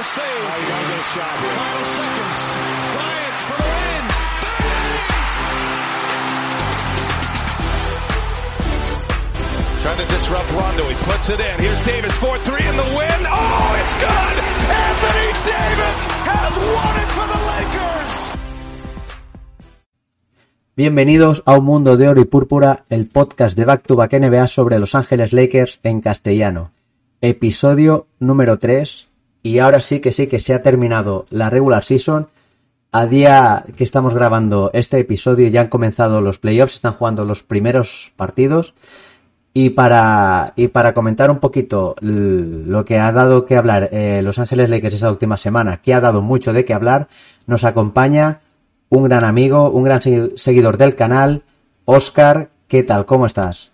the save. Final seconds. Bryant for the win. Trying to disrupt Rondo. He puts it in. Here's Davis 4-3 in the win. Oh, it's good! Anthony Davis has won it for the Lakers! Bienvenidos a Un Mundo de Oro y Púrpura, el podcast de Back to Back NBA sobre Los Ángeles Lakers en castellano. Episodio número 3. Y ahora sí que sí que se ha terminado la regular season. A día que estamos grabando este episodio ya han comenzado los playoffs, están jugando los primeros partidos. Y para, y para comentar un poquito lo que ha dado que hablar eh, Los Ángeles Lakers esta última semana, que ha dado mucho de qué hablar, nos acompaña un gran amigo, un gran seguidor del canal, Oscar. ¿Qué tal? ¿Cómo estás?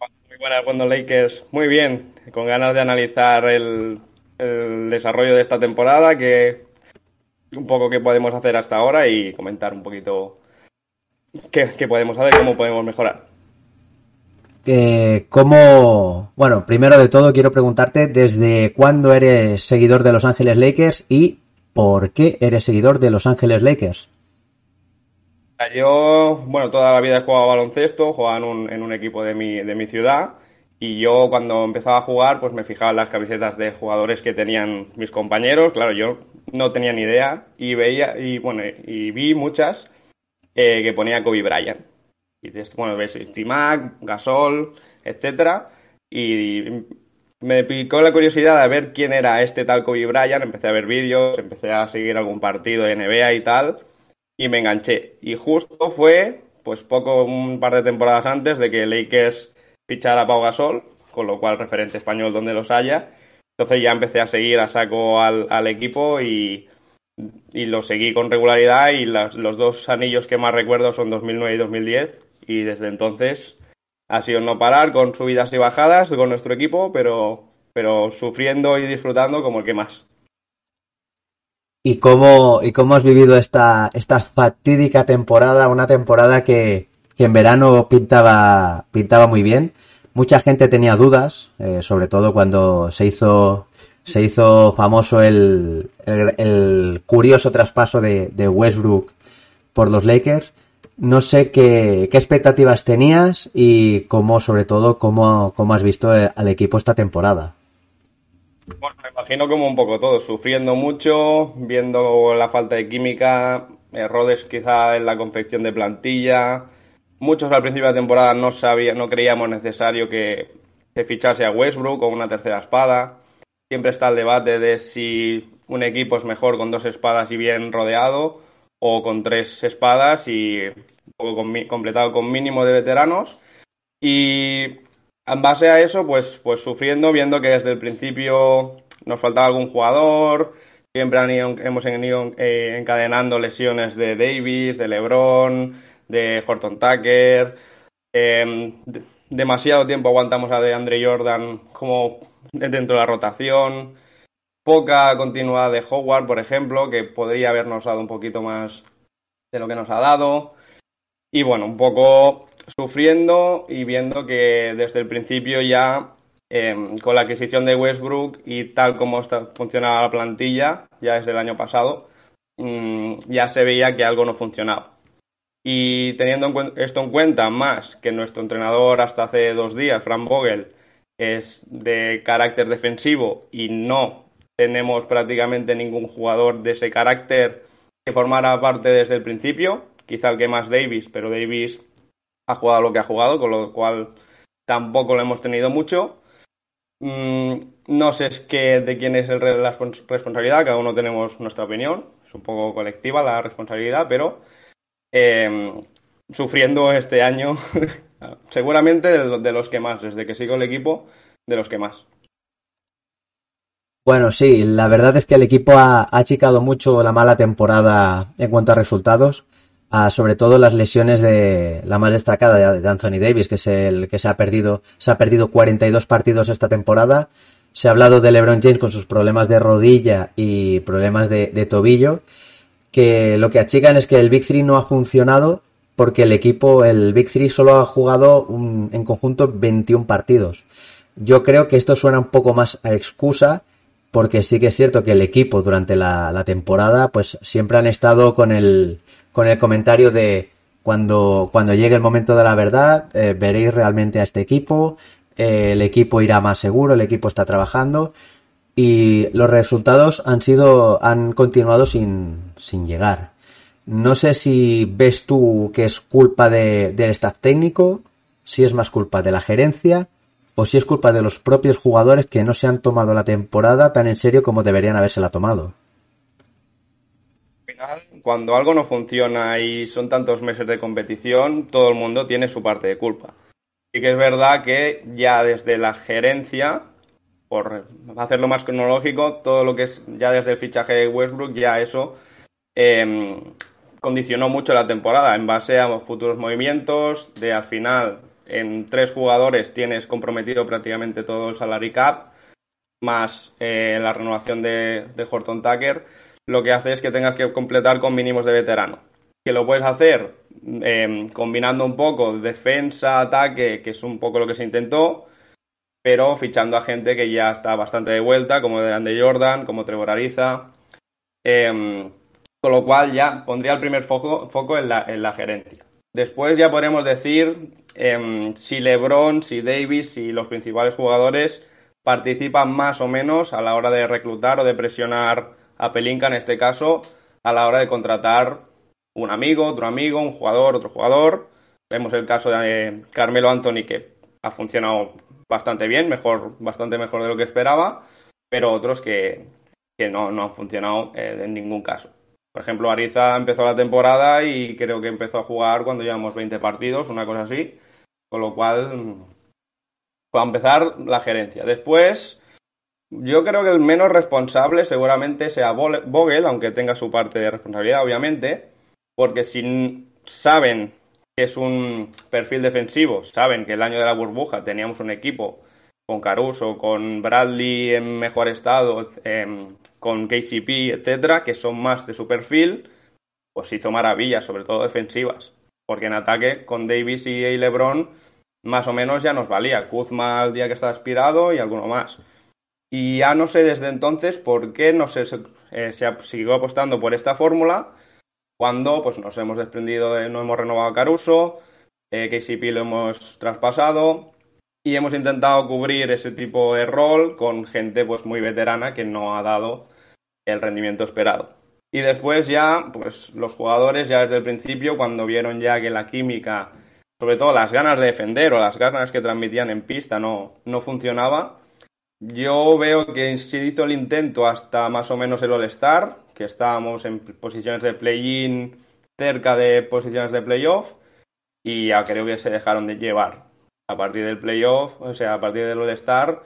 Muy buenas, cuando Lakers. Muy bien, con ganas de analizar el, el desarrollo de esta temporada, que un poco qué podemos hacer hasta ahora y comentar un poquito qué, qué podemos hacer, cómo podemos mejorar. Eh, ¿Cómo...? Bueno, primero de todo quiero preguntarte desde cuándo eres seguidor de Los Ángeles Lakers y por qué eres seguidor de Los Ángeles Lakers. Yo, bueno, toda la vida he jugado baloncesto, jugaba en un, en un equipo de mi, de mi ciudad y yo cuando empezaba a jugar pues me fijaba en las camisetas de jugadores que tenían mis compañeros, claro, yo no tenía ni idea. Y veía, y bueno, y vi muchas eh, que ponía Kobe Bryant. Y bueno, ves Stimac, Gasol, etcétera, y me picó la curiosidad de ver quién era este tal Kobe Bryant, empecé a ver vídeos, empecé a seguir algún partido de NBA y tal, y me enganché. Y justo fue, pues poco, un par de temporadas antes de que Lakers fichara a Pau Gasol, con lo cual referente español donde los haya. Entonces ya empecé a seguir a saco al, equipo y, y, lo seguí con regularidad y las, los dos anillos que más recuerdo son 2009 y 2010 y desde entonces ha sido no parar con subidas y bajadas con nuestro equipo, pero, pero sufriendo y disfrutando como el que más. ¿Y cómo, y cómo has vivido esta, esta fatídica temporada? Una temporada que, que en verano pintaba, pintaba muy bien. Mucha gente tenía dudas, eh, sobre todo cuando se hizo, se hizo famoso el, el, curioso traspaso de, de Westbrook por los Lakers. No sé qué, qué, expectativas tenías y cómo, sobre todo, cómo, cómo has visto al equipo esta temporada. Bueno, me imagino como un poco todo, sufriendo mucho, viendo la falta de química, errores quizá en la confección de plantilla. Muchos al principio de la temporada no sabía, no creíamos necesario que se fichase a Westbrook o una tercera espada. Siempre está el debate de si un equipo es mejor con dos espadas y bien rodeado o con tres espadas y con, completado con mínimo de veteranos. Y en base a eso, pues, pues sufriendo, viendo que desde el principio nos faltaba algún jugador, siempre hemos ido eh, encadenando lesiones de Davis, de LeBron, de Horton Tucker. De, demasiado tiempo aguantamos a de Andre Jordan como dentro de la rotación poca continuidad de Howard, por ejemplo, que podría habernos dado un poquito más de lo que nos ha dado. Y bueno, un poco sufriendo y viendo que desde el principio ya eh, con la adquisición de Westbrook y tal como está, funcionaba la plantilla, ya desde el año pasado, mmm, ya se veía que algo no funcionaba. Y teniendo en esto en cuenta, más que nuestro entrenador hasta hace dos días, Frank Vogel, es de carácter defensivo y no tenemos prácticamente ningún jugador de ese carácter que formara parte desde el principio, quizá el que más Davis, pero Davis ha jugado lo que ha jugado, con lo cual tampoco lo hemos tenido mucho. Mm, no sé es que de quién es el, la responsabilidad, cada uno tenemos nuestra opinión, es un poco colectiva la responsabilidad, pero eh, sufriendo este año, seguramente de, los que más, desde que sigo el equipo, de los que más. Bueno, sí, la verdad es que el equipo ha, achicado mucho la mala temporada en cuanto a resultados, a, sobre todo las lesiones de la más destacada de Anthony Davis, que es el que se ha perdido, se ha perdido 42 partidos esta temporada. Se ha hablado de LeBron James con sus problemas de rodilla y problemas de tobillo, que lo que achican es que el Big Three no ha funcionado porque el equipo, el Big Three solo ha jugado un, en conjunto 21 partidos. Yo creo que esto suena un poco más a excusa porque sí que es cierto que el equipo durante la, temporada, pues siempre han estado con el, con el comentario de cuando, cuando llegue el momento de la verdad, eh, veréis realmente a este equipo, eh, el equipo irá más seguro, el equipo está trabajando y los resultados han sido, han continuado sin, sin llegar. No sé si ves tú que es culpa de, del staff técnico, si es más culpa de la gerencia o si es culpa de los propios jugadores que no se han tomado la temporada tan en serio como deberían habérsela tomado. Cuando algo no funciona y son tantos meses de competición, todo el mundo tiene su parte de culpa. Y que es verdad que ya desde la gerencia, por hacerlo más cronológico, todo lo que es ya desde el fichaje de Westbrook, ya eso em, condicionó mucho la temporada en base a futuros movimientos, de al final en tres jugadores tienes comprometido prácticamente todo el salary cap, más eh, la renovación de, Horton Tucker, lo que hace es que tengas que completar con mínimos de veterano. Que lo puedes hacer em, combinando un poco defensa, ataque, que es un poco lo que se intentó, pero fichando a gente que ya está bastante de vuelta, como de Jordan, como Trevor Ariza. Em, con lo cual ya pondría el primer foco, en, la, en la gerencia. Después ya podremos decir Em, si LeBron, si Davis, si los principales jugadores participan más o menos a la hora de reclutar o de presionar a Pelinka en este caso, a la hora de contratar un amigo, otro amigo, un jugador, otro jugador. Vemos el caso de Carmelo Anthony que ha funcionado bastante bien, mejor, bastante mejor de lo que esperaba, pero otros que, no, no, han funcionado eh, en ningún caso. Por ejemplo, Ariza empezó la temporada y creo que empezó a jugar cuando llevamos 20 partidos, una cosa así. Con lo cual, para empezar, la gerencia. Después, yo creo que el menos responsable seguramente sea Vogel, aunque tenga su parte de responsabilidad, obviamente, porque si saben que es un perfil defensivo, saben que el año de la burbuja teníamos un equipo con Caruso, con Bradley en mejor estado, em, con KCP, etcétera, que son más de su perfil, pues hizo maravillas, sobre todo defensivas. Porque en ataque, con Davis y LeBron, más o menos ya nos valía. Kuzma el día que está aspirado y alguno más. Y ya no sé desde entonces por qué no se, eh, se siguió apostando por esta fórmula cuando pues nos hemos desprendido, de, no hemos renovado a Caruso, eh, KCP lo hemos traspasado y hemos intentado cubrir ese tipo de rol con gente pues muy veterana que no ha dado el rendimiento esperado. Y después ya, pues los jugadores ya desde el principio, cuando vieron ya que la química, sobre todo las ganas de defender o las ganas que transmitían en pista no, no funcionaba, yo veo que se hizo el intento hasta más o menos el All-Star, que estábamos en posiciones de play-in cerca de posiciones de playoff, y ya creo que se dejaron de llevar. A partir del playoff, o sea, a partir del All-Star,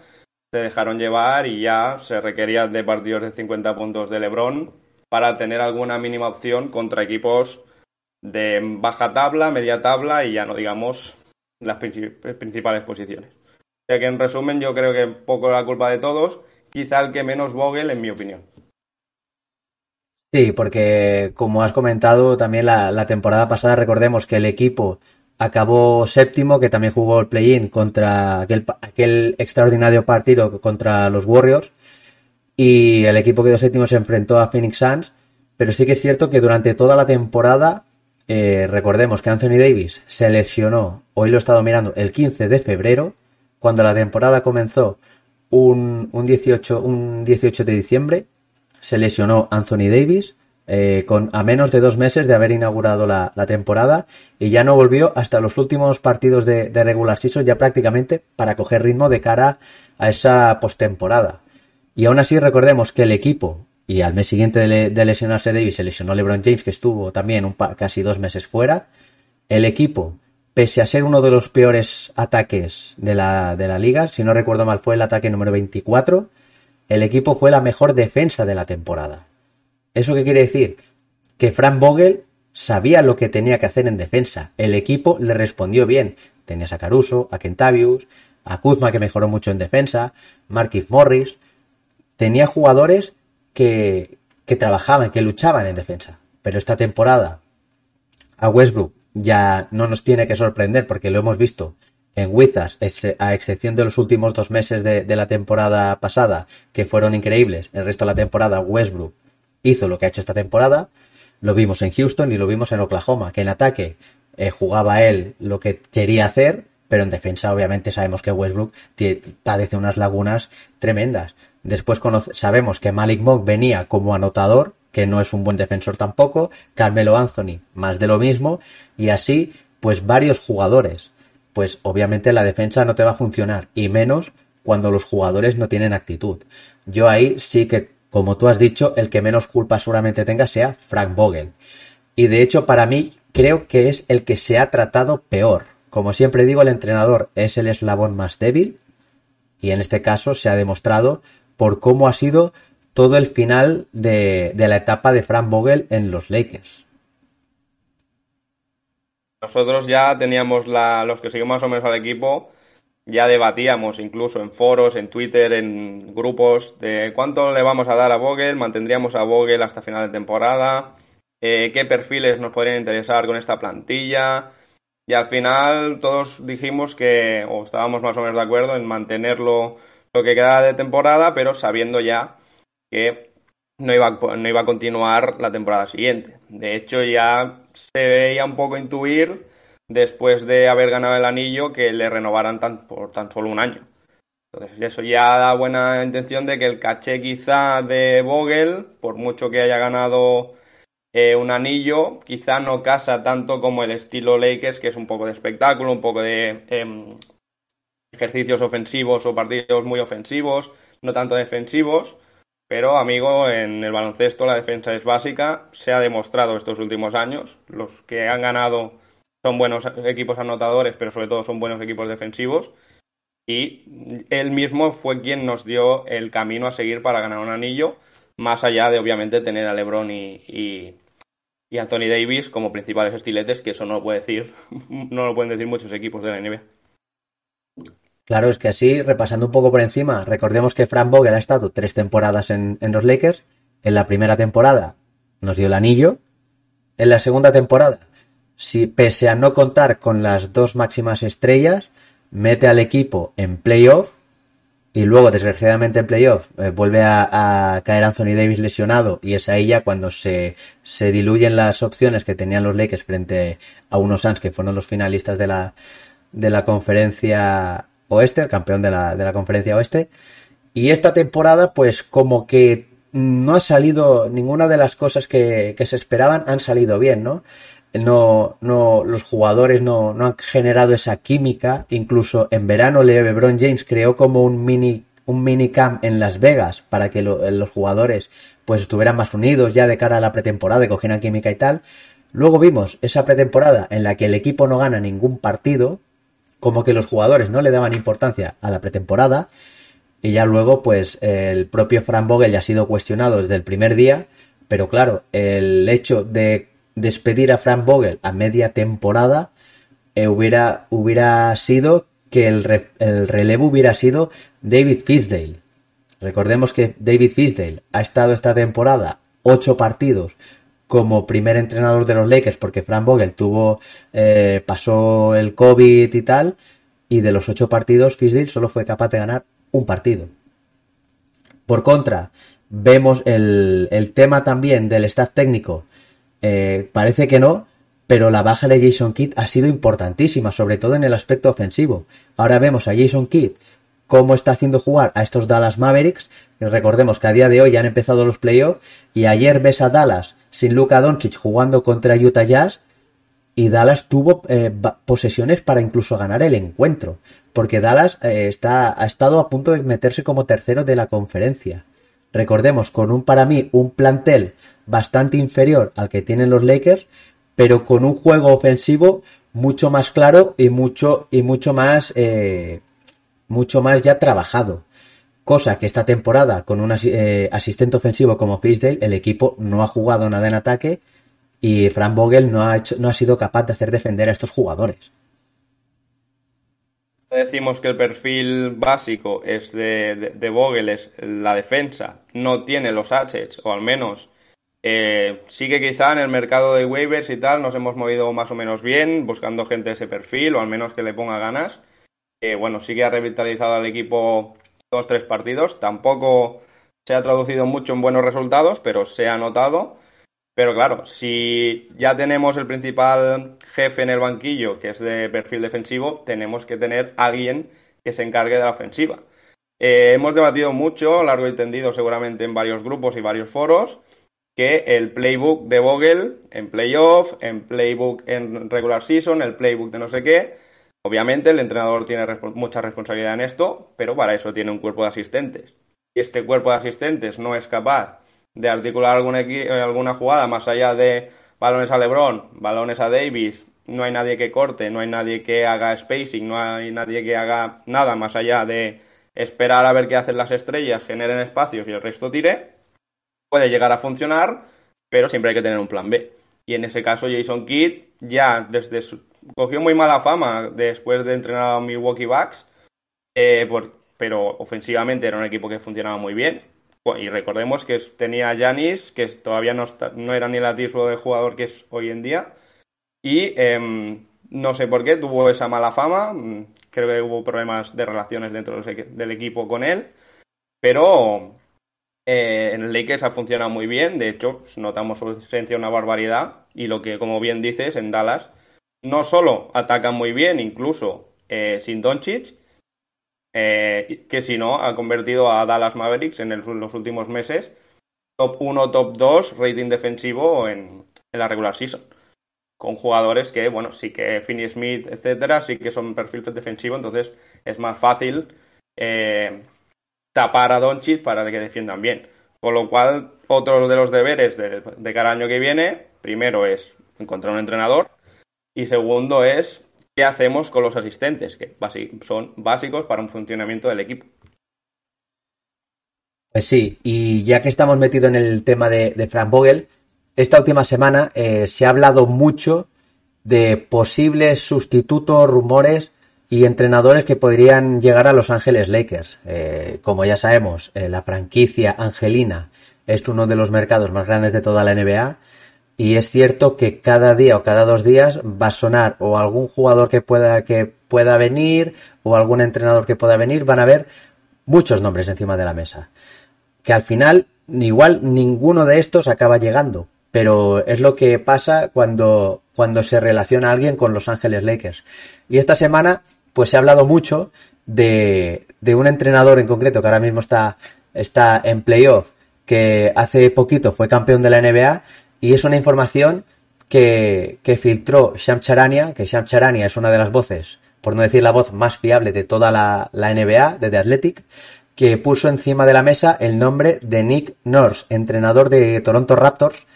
se dejaron llevar y ya se requerían de partidos de 50 puntos de LeBron para tener alguna mínima opción contra equipos de baja tabla, media tabla y ya no digamos las principales posiciones. O sea que en resumen yo creo que poco la culpa de todos, quizá el que menos Vogel en mi opinión. Sí, porque como has comentado también la, temporada pasada recordemos que el equipo acabó séptimo, que también jugó el play-in contra aquel, extraordinario partido contra los Warriors. Y el equipo que quedó séptimo se enfrentó a Phoenix Suns. Pero sí que es cierto que durante toda la temporada, eh, recordemos que Anthony Davis se lesionó, hoy lo he estado mirando, el 15 de febrero, cuando la temporada comenzó un, un, 18, un 18 de diciembre, se lesionó Anthony Davis eh, con a menos de dos meses de haber inaugurado la, temporada y ya no volvió hasta los últimos partidos de, regular season ya prácticamente para coger ritmo de cara a esa postemporada. Y aún así recordemos que el equipo, y al mes siguiente de, lesionarse Davis se lesionó LeBron James que estuvo también un casi dos meses fuera, el equipo, pese a ser uno de los peores ataques de la, de la liga, si no recuerdo mal fue el ataque número 24, el equipo fue la mejor defensa de la temporada. ¿Eso qué quiere decir? Que Frank Vogel sabía lo que tenía que hacer en defensa. El equipo le respondió bien. Tenías a Caruso, a Kentavius, a Kuzma que mejoró mucho en defensa, Marquis Morris. Tenía jugadores que, que trabajaban, que luchaban en defensa. Pero esta temporada a Westbrook ya no nos tiene que sorprender porque lo hemos visto en Wizards, a excepción de los últimos dos meses de, la temporada pasada, que fueron increíbles, el resto de la temporada Westbrook hizo lo que ha hecho esta temporada, lo vimos en Houston y lo vimos en Oklahoma, que en ataque eh, jugaba él lo que quería hacer, pero en defensa obviamente sabemos que Westbrook padece unas lagunas tremendas. Después sabemos que Malik Monk venía como anotador, que no es un buen defensor tampoco, Carmelo Anthony más de lo mismo, y así pues varios jugadores pues obviamente la defensa no te va a funcionar, y menos cuando los jugadores no tienen actitud. Yo ahí sí que, como tú has dicho, el que menos culpa seguramente tenga sea Frank Vogel. Y de hecho, para mí, creo que es el que se ha tratado peor. Como siempre digo, el entrenador es el eslabón más débil, y en este caso se ha demostrado por cómo ha sido todo el final de, de la etapa de Frank Vogel en los Lakers. Nosotros ya teníamos la, los que seguimos más o menos al equipo, ya debatíamos incluso en foros, en Twitter, en grupos de cuánto le vamos a dar a Vogel, mantendríamos a Vogel hasta final de temporada, eh, qué perfiles nos podrían interesar con esta plantilla. Y al final todos dijimos que, o estábamos más o menos de acuerdo en mantenerlo lo que queda de temporada, pero sabiendo ya que no iba, no iba a continuar la temporada siguiente. De hecho, ya se veía un poco intuir después de haber ganado el anillo que le renovaran tan, por tan solo un año. Entonces, eso ya da buena intención de que el caché quizá de Vogel, por mucho que haya ganado eh, un anillo, quizá no casa tanto como el estilo Lakers, que es un poco de espectáculo, un poco de em, ejercicios ofensivos o partidos muy ofensivos, no tanto defensivos. Pero, amigo, en el baloncesto la defensa es básica, se ha demostrado estos últimos años. Los que han ganado son buenos equipos anotadores, pero sobre todo son buenos equipos defensivos. Y él mismo fue quien nos dio el camino a seguir para ganar un anillo, más allá de obviamente tener a LeBron y, y, Anthony Davis como principales estiletes, que eso no lo puede decir, no lo pueden decir muchos equipos de la NBA. Claro, es que así, repasando un poco por encima, recordemos que Frank Vogel ha estado tres temporadas en, los Lakers. En la primera temporada nos dio el anillo. En la segunda temporada, si pese a no contar con las dos máximas estrellas, mete al equipo en playoff y luego, desgraciadamente, en playoff eh, vuelve a, caer Anthony Davis lesionado y es ahí ya cuando se, se diluyen las opciones que tenían los Lakers frente a unos Suns que fueron los finalistas de la, de la conferencia Oeste, el campeón de la, de la conferencia Oeste. Y esta temporada, pues como que no ha salido ninguna de las cosas que, que se esperaban han salido bien, ¿no? No, no, los jugadores no, no han generado esa química. Incluso en verano LeBron James creó como un mini, un mini camp en Las Vegas para que los jugadores pues estuvieran más unidos ya de cara a la pretemporada y cogieran química y tal. Luego vimos esa pretemporada en la que el equipo no gana ningún partido, como que los jugadores no le daban importancia a la pretemporada y ya luego pues el propio Fran Vogel ya ha sido cuestionado desde el primer día, pero claro, el hecho de despedir a Fran Vogel a media temporada eh, hubiera, hubiera sido que el, el relevo hubiera sido David Fisdale. Recordemos que David Fisdale ha estado esta temporada ocho partidos como primer entrenador de los Lakers porque Frank Vogel tuvo eh, pasó el COVID y tal y de los ocho partidos Fisdale solo fue capaz de ganar un partido. Por contra, vemos el, el tema también del staff técnico. Eh, parece que no, pero la baja de Jason Kidd ha sido importantísima, sobre todo en el aspecto ofensivo. Ahora vemos a Jason Kidd cómo está haciendo jugar a estos Dallas Mavericks. Recordemos que a día de hoy ya han empezado los playoffs y ayer ves a Dallas sin Luka Doncic jugando contra Utah Jazz y Dallas tuvo eh, posesiones para incluso ganar el encuentro, porque Dallas eh, está, ha estado a punto de meterse como tercero de la conferencia. Recordemos, con un para mí un plantel bastante inferior al que tienen los Lakers, pero con un juego ofensivo mucho más claro y mucho y mucho más eh, mucho más ya trabajado. Cosa que esta temporada, con un eh, asistente ofensivo como Fisdale, el equipo no ha jugado nada en ataque y Frank Vogel no ha, no ha sido capaz de hacer defender a estos jugadores. Decimos que el perfil básico es de, de, Vogel, es la defensa, no tiene los assets, o al menos eh, sigue quizá en el mercado de waivers y tal, nos hemos movido más o menos bien, buscando gente de ese perfil, o al menos que le ponga ganas. Que bueno, sí que ha revitalizado al equipo dos, tres partidos. Tampoco se ha traducido mucho en buenos resultados, pero se ha notado. Pero claro, si ya tenemos el principal jefe en el banquillo, que es de perfil defensivo, tenemos que tener alguien que se encargue de la ofensiva. Eh, hemos debatido mucho, largo y tendido seguramente en varios grupos y varios foros, que el playbook de Vogel en playoff, en playbook en regular season, el playbook de no sé qué, obviamente el entrenador tiene mucha responsabilidad en esto, pero para eso tiene un cuerpo de asistentes. Y este cuerpo de asistentes no es capaz de articular alguna, alguna jugada más allá de balones a LeBron, balones a Davis, no hay nadie que corte, no hay nadie que haga spacing, no hay nadie que haga nada más allá de esperar a ver qué hacen las estrellas, generen espacios y el resto tire, puede llegar a funcionar, pero siempre hay que tener un plan B. Y en ese caso Jason Kidd ya desde su, cogió muy mala fama después de entrenar a Milwaukee Bucks, eh, pero ofensivamente era un equipo que funcionaba muy bien. Y recordemos que tenía a Yanis, que todavía no, no era ni el atisbo de jugador que es hoy en día. Y em, no sé por qué tuvo esa mala fama creo que hubo problemas de relaciones dentro del equipo con él, pero eh, en el Lakers ha funcionado muy bien, de hecho pues, notamos su ausencia una barbaridad y lo que como bien dices en Dallas no solo atacan muy bien, incluso eh, sin Doncic, eh, que si no ha convertido a Dallas Mavericks en, los últimos meses top 1, top 2 rating defensivo en la regular season con jugadores que, bueno, sí que Finney Smith, etcétera, sí que son perfil defensivo, entonces es más fácil eh, tapar a Doncic para que defiendan bien. Con lo cual, otro de los deberes de, de cada año que viene, primero es encontrar un entrenador y segundo es qué hacemos con los asistentes, que son básicos para un funcionamiento del equipo. Pues sí, y ya que estamos metidos en el tema de, Frank Vogel, esta última semana eh, se ha hablado mucho de posibles sustitutos, rumores y entrenadores que podrían llegar a Los Ángeles Lakers. Eh, como ya sabemos, la franquicia angelina es uno de los mercados más grandes de toda la NBA y es cierto que cada día o cada dos días va a sonar o algún jugador que pueda que pueda venir o algún entrenador que pueda venir, van a haber muchos nombres encima de la mesa. Que al final igual ninguno de estos acaba llegando, pero es lo que pasa cuando, cuando se relaciona alguien con Los Ángeles Lakers. Y esta semana, pues se ha hablado mucho de, de un entrenador en concreto que ahora mismo está, está en playoff, que hace poquito fue campeón de la NBA, y es una información que, que filtró Sham Charania, que Sham Charania es una de las voces, por no decir la voz más fiable de toda la, la NBA, de The Athletic, que puso encima de la mesa el nombre de Nick Nurse, entrenador de Toronto Raptors,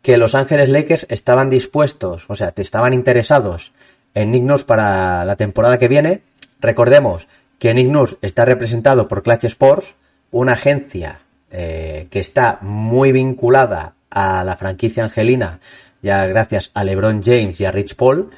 que Los Ángeles Lakers estaban dispuestos, o sea, estaban interesados en Nick Nurse para la temporada que viene. Recordemos que Nick Nurse está representado por Clutch Sports, una agencia eh, que está muy vinculada a la franquicia angelina, ya gracias a LeBron James y a Rich Paul.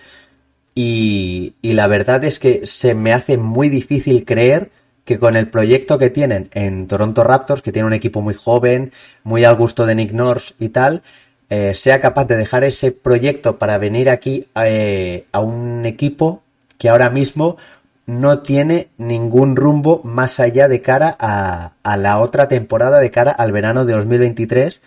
Y, la verdad es que se me hace muy difícil creer que con el proyecto que tienen en Toronto Raptors, que tiene un equipo muy joven, muy al gusto de Nick Nurse y tal, eh, sea capaz de dejar ese proyecto para venir aquí eh, a un equipo que ahora mismo no tiene ningún rumbo más allá de cara a, a, la otra temporada, de cara al verano de 2023,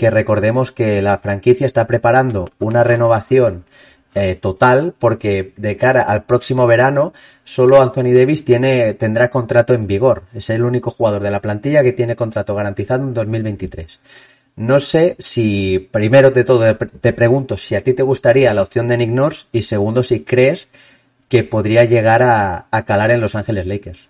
que recordemos que la franquicia está preparando una renovación eh, total, porque de cara al próximo verano, solo Anthony Davis tiene, tendrá contrato en vigor. Es el único jugador de la plantilla que tiene contrato garantizado en 2023. No sé si, primero de todo, te pregunto si a ti te gustaría la opción de Nick y segundo, si crees que podría llegar a, calar en Los Ángeles Lakers.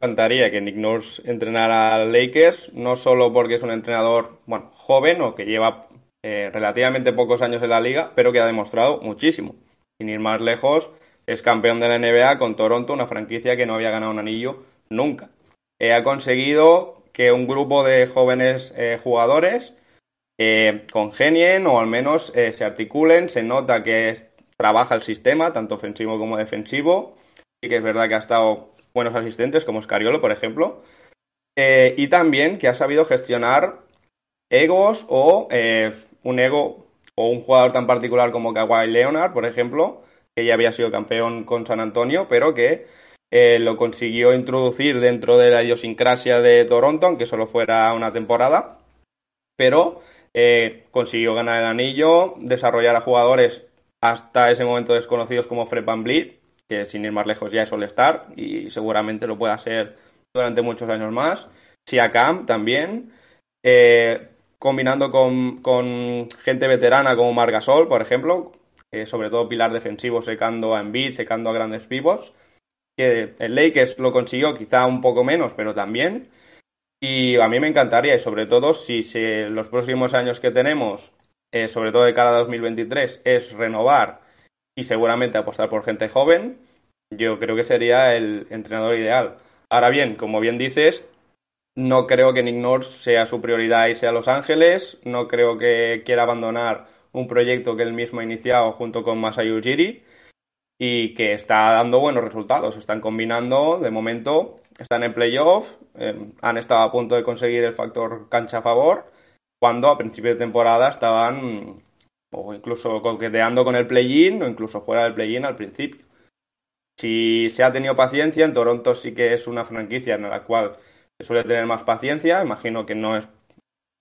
Encantaría que Nick Nurse entrenara a Lakers, no solo porque es un entrenador bueno, joven o que lleva eh, relativamente pocos años en la liga, pero que ha demostrado muchísimo. Sin ir más lejos, es campeón de la NBA con Toronto, una franquicia que no había ganado un anillo nunca. Eh, ha conseguido que un grupo de jóvenes eh, jugadores congenien o al menos se articulen, se nota que trabaja el sistema, tanto ofensivo como defensivo, y que es verdad que ha estado buenos asistentes como Scariolo, por ejemplo, y también que ha sabido gestionar egos o un ego o un jugador tan particular como Kawhi Leonard, por ejemplo, que ya había sido campeón con San Antonio, pero que eh, lo consiguió introducir dentro de la idiosincrasia de Toronto, aunque solo fuera una temporada, pero eh, consiguió ganar el anillo, desarrollar a jugadores hasta ese momento desconocidos como Fred Van que sin ir más lejos ya es All-Star y seguramente lo pueda ser durante muchos años más. Siakam también, eh, combinando con, con, gente veterana como Margasol, por ejemplo, sobre todo pilar defensivo secando a Embiid, secando a grandes pivots que el Lakers lo consiguió quizá un poco menos, pero también. Y a mí me encantaría, y sobre todo si, los próximos años que tenemos, eh, sobre todo de cara a 2023, es renovar y seguramente apostar por gente joven, yo creo que sería el entrenador ideal. Ahora bien, como bien dices, no creo que Nick Nurse sea su prioridad irse a Los Ángeles, no creo que quiera abandonar un proyecto que él mismo ha iniciado junto con Masai Ujiri y que está dando buenos resultados. Están combinando, de momento, están en playoff, eh, han estado a punto de conseguir el factor cancha a favor, cuando a principio de temporada estaban o incluso coqueteando con el play-in o incluso fuera del play-in al principio. Si se ha tenido paciencia, en Toronto sí que es una franquicia en la cual se suele tener más paciencia, imagino que no es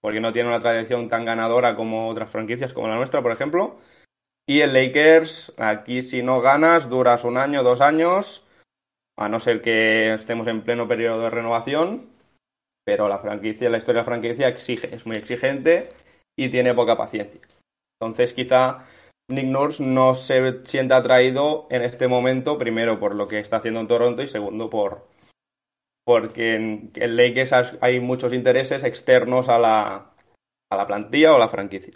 porque no tiene una tradición tan ganadora como otras franquicias como la nuestra, por ejemplo, y el Lakers, aquí si no ganas, duras un año, dos años, a no ser que estemos en pleno periodo de renovación, pero la franquicia, la historia de la franquicia exige, es muy exigente y tiene poca paciencia. Entonces quizá Nick Nurse no se sienta atraído en este momento, primero por lo que está haciendo en Toronto y segundo por porque en el Lakers hay muchos intereses externos a la, a la plantilla o a la franquicia.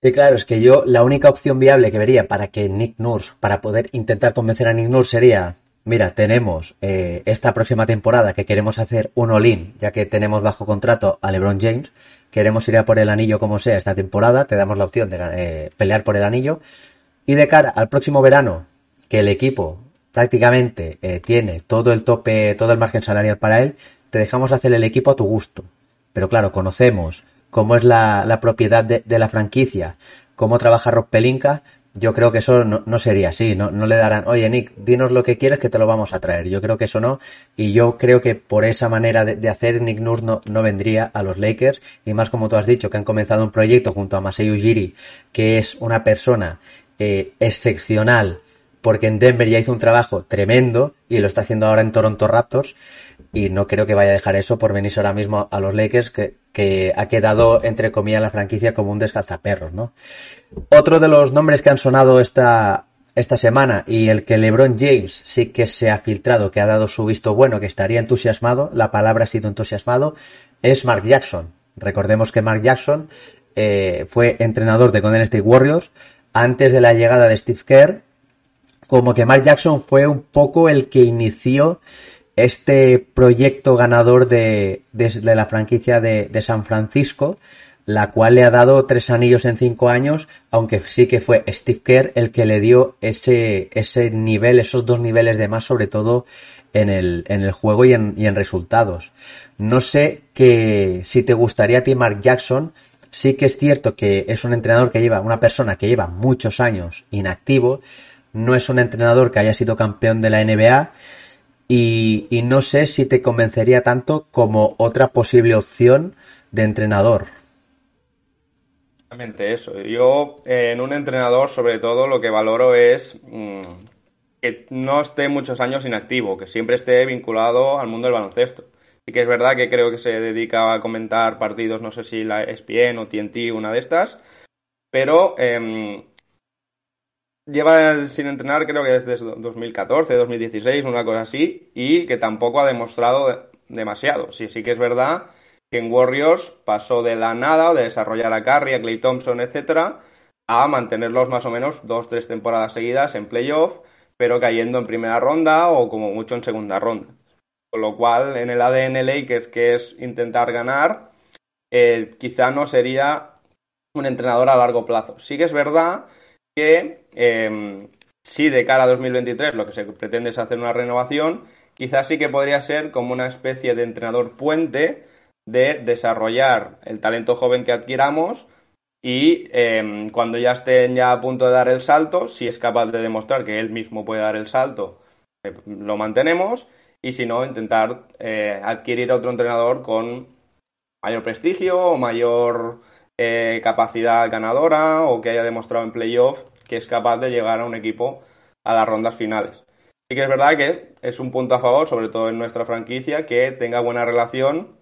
Sí, claro, es que yo la única opción viable que vería para que Nick Nurse, para poder intentar convencer a Nick Nurse sería, mira, tenemos eh, esta próxima temporada que queremos hacer un all-in, ya que tenemos bajo contrato a LeBron James, queremos ir a por el anillo como sea esta temporada, te damos la opción de eh, pelear por el anillo, y de cara al próximo verano, que el equipo prácticamente eh, tiene todo el tope, todo el margen salarial para él, te dejamos hacer el equipo a tu gusto. Pero claro, conocemos cómo es la, propiedad de, la franquicia, cómo trabaja Rob Pelinka, yo creo que eso no, sería así, no, no, le darán, oye Nick, dinos lo que quieres que te lo vamos a traer. Yo creo que eso no, y yo creo que por esa manera de, hacer Nick Nurse no, no, vendría a los Lakers, y más como tú has dicho, que han comenzado un proyecto junto a Masai Ujiri, que es una persona eh, excepcional, porque en Denver ya hizo un trabajo tremendo, y lo está haciendo ahora en Toronto Raptors, y no creo que vaya a dejar eso por venirse ahora mismo a los Lakers, que, que ha quedado, entre comillas, la franquicia como un descalzaperros, ¿no? Otro de los nombres que han sonado esta, esta semana y el que LeBron James sí que se ha filtrado, que ha dado su visto bueno, que estaría entusiasmado, la palabra ha sido entusiasmado, es Mark Jackson. Recordemos que Mark Jackson eh, fue entrenador de Golden State Warriors antes de la llegada de Steve Kerr, como que Mark Jackson fue un poco el que inició este proyecto ganador de, la franquicia de, San Francisco, la cual le ha dado tres anillos en cinco años, aunque sí que fue Steve Kerr el que le dio ese, ese nivel, esos dos niveles de más, sobre todo en el, en el juego y en, y en resultados. No sé que si te gustaría a ti Mark Jackson, sí que es cierto que es un entrenador que lleva, una persona que lleva muchos años inactivo, no es un entrenador que haya sido campeón de la NBA, y, no sé si te convencería tanto como otra posible opción de entrenador. Exactamente eso. Yo eh, en un entrenador sobre todo lo que valoro es mm, que no esté muchos años inactivo, que siempre esté vinculado al mundo del baloncesto. Y que es verdad que creo que se dedica a comentar partidos, no sé si la ESPN o TNT, una de estas, pero em, lleva sin entrenar creo que desde 2014, 2016, una cosa así, y que tampoco ha demostrado demasiado. Sí, sí que es verdad que en Warriors pasó de la nada, de desarrollar a Curry, a Clay Thompson, etcétera, a mantenerlos más o menos dos, tres temporadas seguidas en playoff, pero cayendo en primera ronda o como mucho en segunda ronda. Con lo cual, en el ADN Lakers, que es intentar ganar, eh, quizá no sería un entrenador a largo plazo. Sí que es verdad que eh, si de cara a 2023 lo que se pretende es hacer una renovación, quizás sí que podría ser como una especie de entrenador puente de desarrollar el talento joven que adquiramos y em, cuando ya estén ya a punto de dar el salto, si es capaz de demostrar que él mismo puede dar el salto, eh, lo mantenemos. Y si no, intentar eh, adquirir otro entrenador con mayor prestigio o mayor eh, capacidad ganadora o que haya demostrado en playoff que es capaz de llegar a un equipo a las rondas finales. Sí que es verdad que es un punto a favor, sobre todo en nuestra franquicia, que tenga buena relación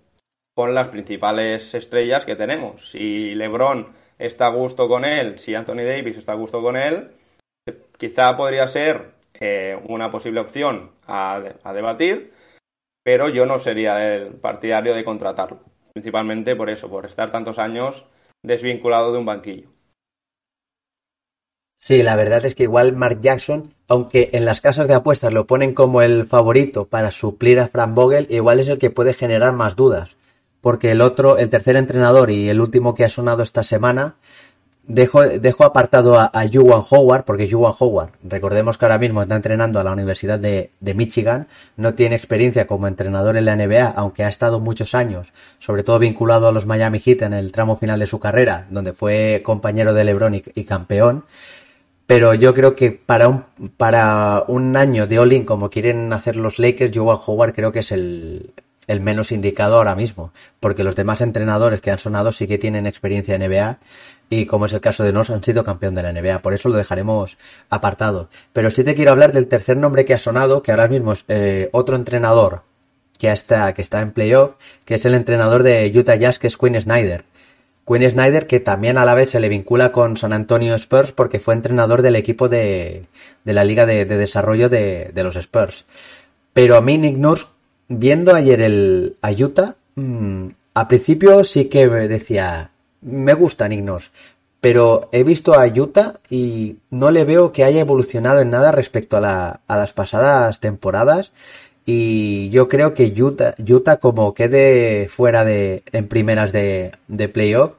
con las principales estrellas que tenemos. Si LeBron está a gusto con él, si Anthony Davis está a gusto con él, quizá podría ser eh, una posible opción a, a, debatir, pero yo no sería el partidario de contratarlo, principalmente por eso, por estar tantos años desvinculado de un banquillo. Sí, la verdad es que igual Mark Jackson, aunque en las casas de apuestas lo ponen como el favorito para suplir a Frank Vogel, igual es el que puede generar más dudas porque el otro, el tercer entrenador y el último que ha sonado esta semana, dejo, apartado a, a Howard, porque Juwan Howard, recordemos que ahora mismo está entrenando a la Universidad de, de, Michigan, no tiene experiencia como entrenador en la NBA, aunque ha estado muchos años, sobre todo vinculado a los Miami Heat en el tramo final de su carrera, donde fue compañero de LeBron y campeón. Pero yo creo que para un, para un año de all-in como quieren hacer los Lakers, Juwan Howard creo que es el, el menos indicado ahora mismo, porque los demás entrenadores que han sonado sí que tienen experiencia en NBA y como es el caso de Nos han sido campeón de la NBA, por eso lo dejaremos apartado. Pero sí te quiero hablar del tercer nombre que ha sonado, que ahora mismo es eh, otro entrenador que está, que está en playoff, que es el entrenador de Utah Jazz, que es Quinn Snyder. Quinn Snyder, que también a la vez se le vincula con San Antonio Spurs porque fue entrenador del equipo de, de la Liga de, de Desarrollo de, de, los Spurs. Pero a mí Nick Nurse viendo ayer el Ayuta, mmm, a principio sí que decía, me gustan Ignos, pero he visto a Utah y no le veo que haya evolucionado en nada respecto a, la, a las pasadas temporadas. Y yo creo que Utah, Utah como quede fuera de, en primeras de, de playoff,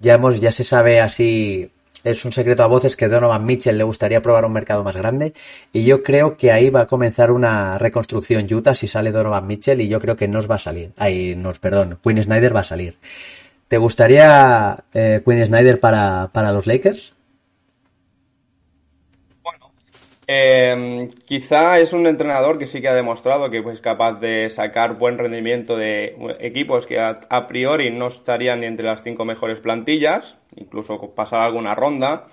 ya, hemos, ya se sabe así es un secreto a voces que Donovan Mitchell le gustaría probar un mercado más grande y yo creo que ahí va a comenzar una reconstrucción Utah si sale Donovan Mitchell y yo creo que nos va a salir. Ahí nos, perdón, Quinn Snyder va a salir. ¿Te gustaría eh, Quinn Snyder para, para los Lakers? Eh, quizá es un entrenador que sí que ha demostrado que es capaz de sacar buen rendimiento de equipos que a, priori no estarían ni entre las cinco mejores plantillas, incluso pasar alguna ronda,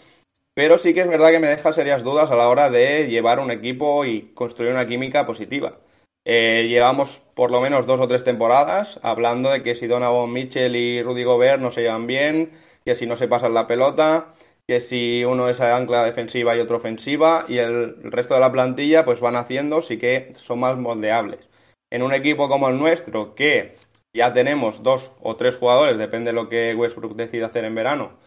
pero sí que es verdad que me deja serias dudas a la hora de llevar un equipo y construir una química positiva. Eh, llevamos por lo menos dos o tres temporadas hablando de que si Donovan Mitchell y Rudy Gobert no se llevan bien, que si no se pasan la pelota, que si uno es ancla defensiva y otro ofensiva y el, resto de la plantilla pues van haciendo sí que son más moldeables. En un equipo como el nuestro que ya tenemos dos o tres jugadores, depende de lo que Westbrook decida hacer en verano,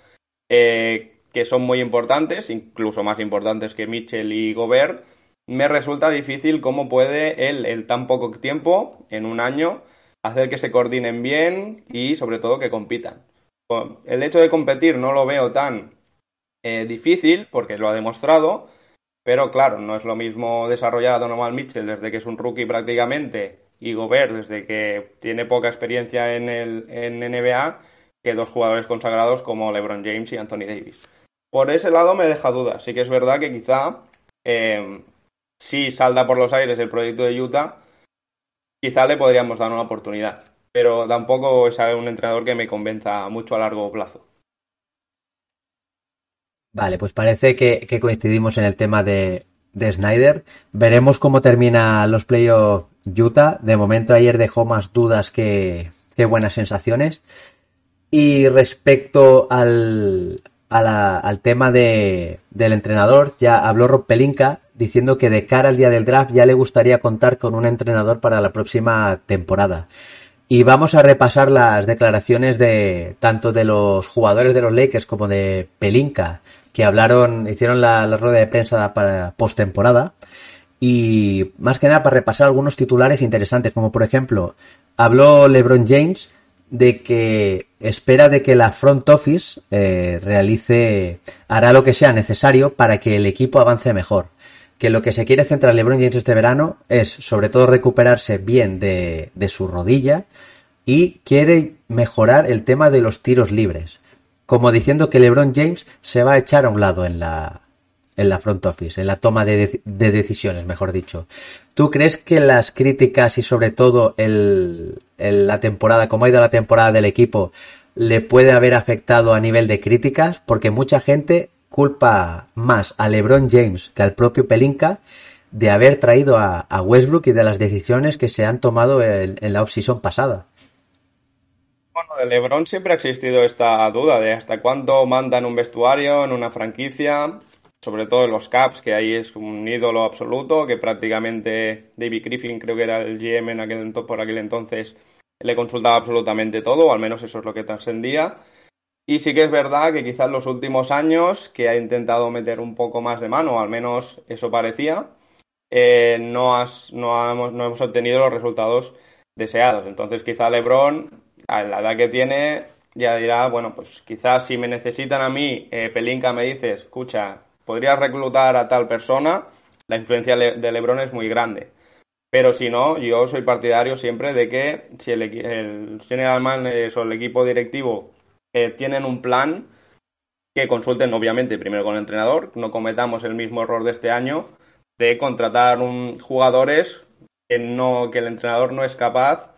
eh, que son muy importantes, incluso más importantes que Mitchell y Gobert, me resulta difícil cómo puede él, en tan poco tiempo, en un año, hacer que se coordinen bien y sobre todo que compitan. El hecho de competir no lo veo tan eh, difícil porque lo ha demostrado, pero claro, no es lo mismo desarrollar a Donovan Mitchell desde que es un rookie prácticamente y Gobert desde que tiene poca experiencia en, el, en NBA que dos jugadores consagrados como LeBron James y Anthony Davis. Por ese lado me deja dudas. Sí que es verdad que quizá eh, si salda por los aires el proyecto de Utah, quizá le podríamos dar una oportunidad. Pero tampoco es un entrenador que me convenza mucho a largo plazo. Vale, pues parece que, coincidimos en el tema de, de, Snyder. Veremos cómo termina los playoffs Utah. De momento ayer dejó más dudas que, buenas sensaciones. Y respecto al, tema de, del entrenador, ya habló Rob Pelinka diciendo que de cara al día del draft ya le gustaría contar con un entrenador para la próxima temporada. Y vamos a repasar las declaraciones de tanto de los jugadores de los Lakers como de Pelinka, que hablaron, hicieron la, rueda de prensa para postemporada. Y más que nada para repasar algunos titulares interesantes, como por ejemplo, habló LeBron James de que espera de que la front office eh, realice, hará lo que sea necesario para que el equipo avance mejor que lo que se quiere centrar LeBron James este verano es sobre todo recuperarse bien de, de su rodilla y quiere mejorar el tema de los tiros libres. Como diciendo que LeBron James se va a echar a un lado en la, en la front office, en la toma de, decisiones, mejor dicho. ¿Tú crees que las críticas y sobre todo la temporada, como ha ido la temporada del equipo, le puede haber afectado a nivel de críticas? Porque mucha gente culpa más a LeBron James que al propio Pelinka de haber traído a, Westbrook y de las decisiones que se han tomado en, en la offseason pasada. De LeBron siempre ha existido esta duda de hasta cuánto manda en un vestuario, en una franquicia sobre todo en los Caps, que ahí es un ídolo absoluto, que prácticamente David Griffin, creo que era el GM en aquel, por aquel entonces, le consultaba absolutamente todo, o al menos eso es lo que trascendía. Y sí que es verdad que quizás los últimos años, que ha intentado meter un poco más de mano, al menos eso parecía, eh, no, has, no, hemos, no hemos obtenido los resultados deseados. Entonces quizá LeBron, a la edad que tiene, ya dirá, bueno, pues quizás si me necesitan a mí, eh, Pelinka me dice, escucha, podrías reclutar a tal persona, la influencia de LeBron es muy grande. Pero si no, yo soy partidario siempre de que si el, el general manager o el equipo directivo eh, tienen un plan, que consulten obviamente primero con el entrenador, no cometamos el mismo error de este año de contratar un, jugadores que, no, que el entrenador no es capaz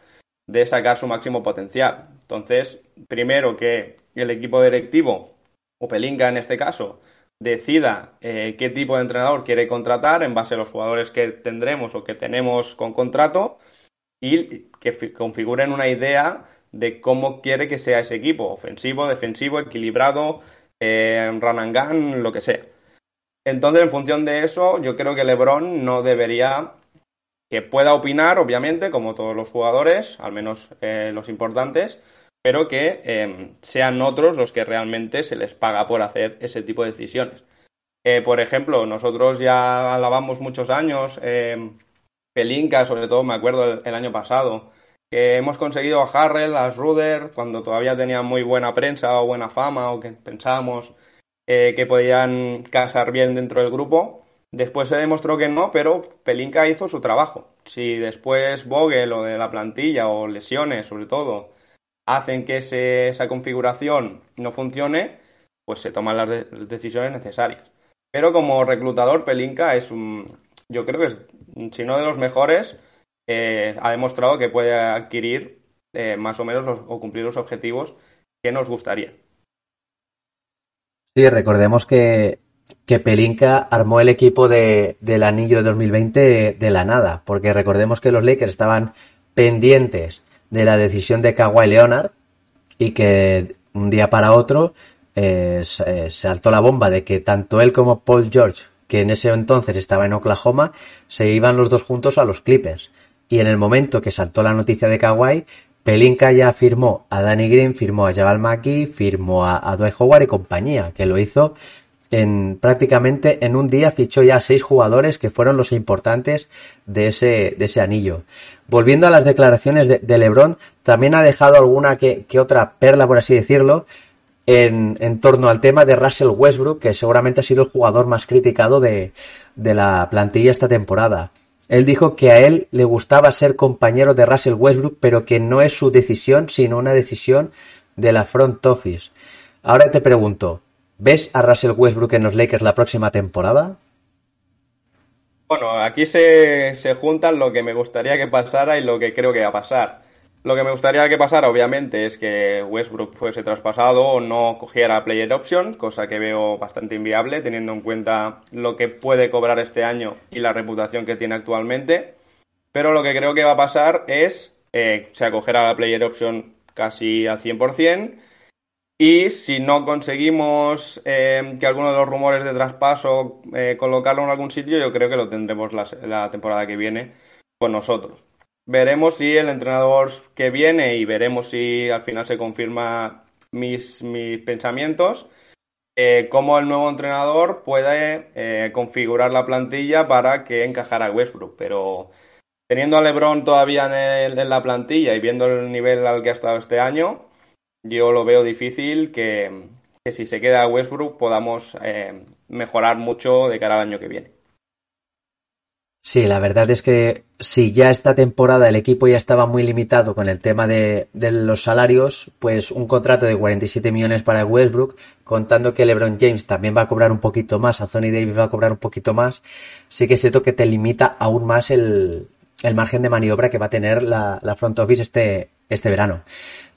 de sacar su máximo potencial. Entonces, primero que el equipo directivo, o Pelinka en este caso, decida eh, qué tipo de entrenador quiere contratar en base a los jugadores que tendremos o que tenemos con contrato y que configuren una idea de cómo quiere que sea ese equipo, ofensivo, defensivo, equilibrado, eh, run and gun, lo que sea. Entonces, en función de eso, yo creo que LeBron no debería que pueda opinar, obviamente, como todos los jugadores, al menos eh, los importantes, pero que em, sean otros los que realmente se les paga por hacer ese tipo de decisiones. Eh, por ejemplo, nosotros ya alabamos muchos años, eh, Pelinka, sobre todo me acuerdo el, año pasado, que hemos conseguido a Harrell, a Ruder, cuando todavía tenían muy buena prensa o buena fama, o que pensábamos eh, que podían casar bien dentro del grupo. Después se demostró que no, pero Pelinka hizo su trabajo. Si después Vogel o de la plantilla o lesiones, sobre todo, hacen que esa configuración no funcione, pues se toman las decisiones necesarias. Pero como reclutador, Pelinka es un, yo creo que es, si no de los mejores, eh, ha demostrado que puede adquirir eh, más o menos o cumplir los objetivos que nos gustaría. Sí, recordemos que, que Pelinka armó el equipo de, del anillo de 2020 de la nada, porque recordemos que los Lakers estaban pendientes de la decisión de Kawhi Leonard y que un día para otro eh, eh, saltó la bomba de que tanto él como Paul George, que en ese entonces estaba en Oklahoma, se iban los dos juntos a los Clippers. Y en el momento que saltó la noticia de Kawhi, Pelinka ya firmó a Danny Green, firmó a Jabal Maki, firmó a, a Dwight Howard y compañía, que lo hizo en prácticamente en un día fichó ya seis jugadores que fueron los importantes de ese, de ese anillo. Volviendo a las declaraciones de, Lebron, también ha dejado alguna que, otra perla, por así decirlo, en, en, torno al tema de Russell Westbrook, que seguramente ha sido el jugador más criticado de, de la plantilla esta temporada. Él dijo que a él le gustaba ser compañero de Russell Westbrook, pero que no es su decisión, sino una decisión de la front office. Ahora te pregunto, ¿Ves a Russell Westbrook en los Lakers la próxima temporada? Bueno, aquí se, se juntan lo que me gustaría que pasara y lo que creo que va a pasar. Lo que me gustaría que pasara, obviamente, es que Westbrook fuese traspasado o no cogiera player option, cosa que veo bastante inviable, teniendo en cuenta lo que puede cobrar este año y la reputación que tiene actualmente. Pero lo que creo que va a pasar es eh, se acogerá la player option casi al 100%, y si no conseguimos eh, que alguno de los rumores de traspaso eh, colocarlo en algún sitio, yo creo que lo tendremos la, temporada que viene con nosotros. Veremos si el entrenador que viene y veremos si al final se confirma mis, mis pensamientos, eh, cómo el nuevo entrenador puede configurar la plantilla para que encajara a Westbrook. Pero teniendo a LeBron todavía en la plantilla y viendo el nivel al que ha estado este año, yo lo veo difícil que, si se queda Westbrook podamos eh, mejorar mucho de cara al año que viene. Sí, la verdad es que si ya esta temporada el equipo ya estaba muy limitado con el tema de, los salarios, pues un contrato de 47 millones para Westbrook, contando que LeBron James también va a cobrar un poquito más, Anthony Davis va a cobrar un poquito más, sí que es cierto que te limita aún más el, el margen de maniobra que va a tener la, la front office este, este verano.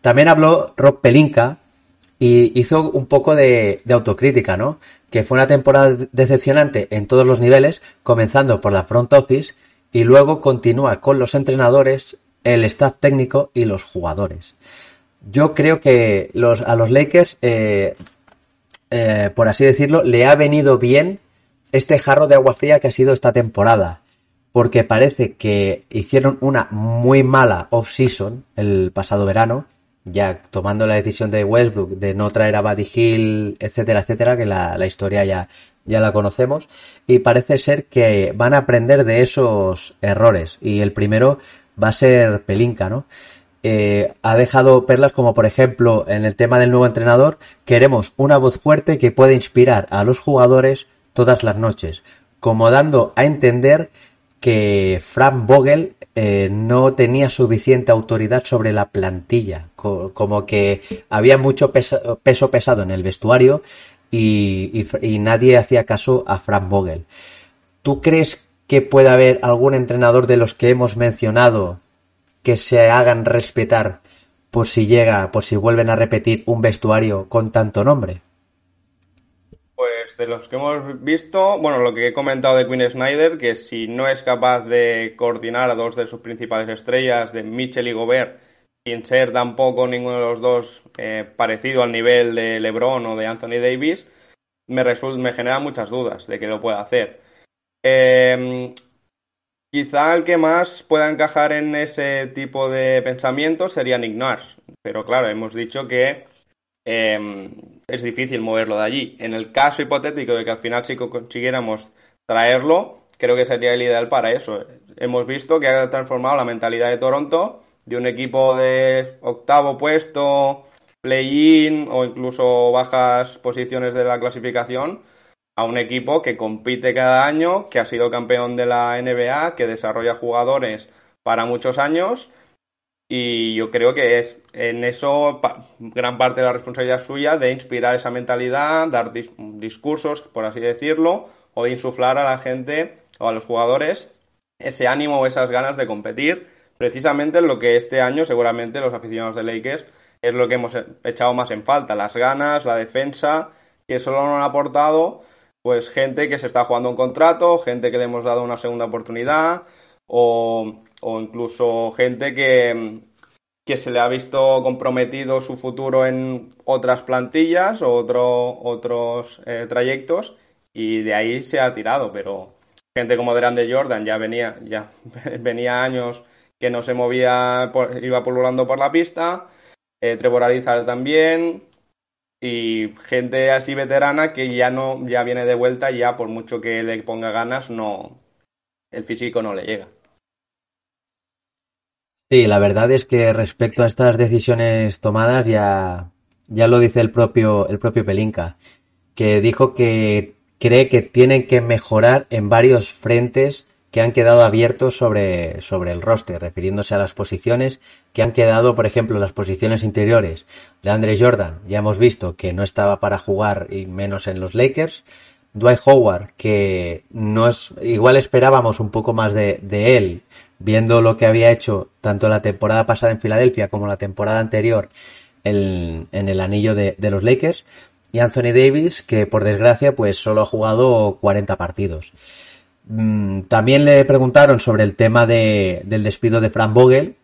También habló Rob Pelinka y hizo un poco de, autocrítica, ¿no? que fue una temporada decepcionante en todos los niveles, comenzando por la front office y luego continúa con los entrenadores, el staff técnico y los jugadores. Yo creo que a los Lakers, eh, eh, por así decirlo, le ha venido bien este jarro de agua fría que ha sido esta temporada. Porque parece que hicieron una muy mala off-season el pasado verano ya tomando la decisión de Westbrook de no traer a Buddy Hill, etcétera, etcétera, que la, historia ya, ya la conocemos, y parece ser que van a aprender de esos errores, y el primero va a ser Pelinka, ¿no? Eh, ha dejado perlas como por ejemplo en el tema del nuevo entrenador, queremos una voz fuerte que pueda inspirar a los jugadores todas las noches, como dando a entender que Frank Vogel eh, no tenía suficiente autoridad sobre la plantilla, como que había mucho peso, pesado en el vestuario y, y, y, nadie hacía caso a Frank Vogel. ¿Tú crees que puede haber algún entrenador de los que hemos mencionado que se hagan respetar por si llega, por si vuelven a repetir un vestuario con tanto nombre? De los que hemos visto, bueno, lo que he comentado de Quinn Snyder, que si no es capaz de coordinar a dos de sus principales estrellas, de Mitchell y Gobert, sin ser tampoco ninguno de los dos eh, parecido al nivel de LeBron o de Anthony Davis, me, me genera muchas dudas de que lo pueda hacer. Eh, quizá el que más pueda encajar en ese tipo de pensamiento sería Nick Nurse, pero claro, hemos dicho que eh, es difícil moverlo de allí. En el caso hipotético de que al final sí consiguiéramos traerlo, creo que sería el ideal para eso. Hemos visto que ha transformado la mentalidad de Toronto de un equipo de octavo puesto, play-in o incluso bajas posiciones de la clasificación a un equipo que compite cada año, que ha sido campeón de la NBA, que desarrolla jugadores para muchos años y yo creo que es en eso gran parte de la responsabilidad suya de inspirar esa mentalidad, dar dis discursos, por así decirlo, o de insuflar a la gente o a los jugadores ese ánimo o esas ganas de competir, precisamente en lo que este año seguramente los aficionados de Lakers es lo que hemos echado más en falta, las ganas, la defensa, que solo nos han aportado pues gente que se está jugando un contrato, gente que le hemos dado una segunda oportunidad o o incluso gente que, que se le ha visto comprometido su futuro en otras plantillas o otro, otros eh, trayectos y de ahí se ha tirado, pero gente como de Jordan ya venía, ya venía años que no se movía, por, iba pululando por la pista, eh, Trevor Arizar también, y gente así veterana que ya no, ya viene de vuelta ya por mucho que le ponga ganas, no, el físico no le llega. Sí, la verdad es que respecto a estas decisiones tomadas ya, ya lo dice el propio, el propio Pelinka, que dijo que cree que tienen que mejorar en varios frentes que han quedado abiertos sobre, sobre el roster, refiriéndose a las posiciones que han quedado, por ejemplo, las posiciones interiores de Andre Jordan. Ya hemos visto que no estaba para jugar y menos en los Lakers. Dwight Howard, que no es, igual esperábamos un poco más de, de él, viendo lo que había hecho tanto la temporada pasada en Filadelfia como la temporada anterior en, el anillo de, los Lakers. Y Anthony Davis, que por desgracia, pues solo ha jugado 40 partidos. Mm, también le preguntaron sobre el tema de, del despido de Frank Vogel.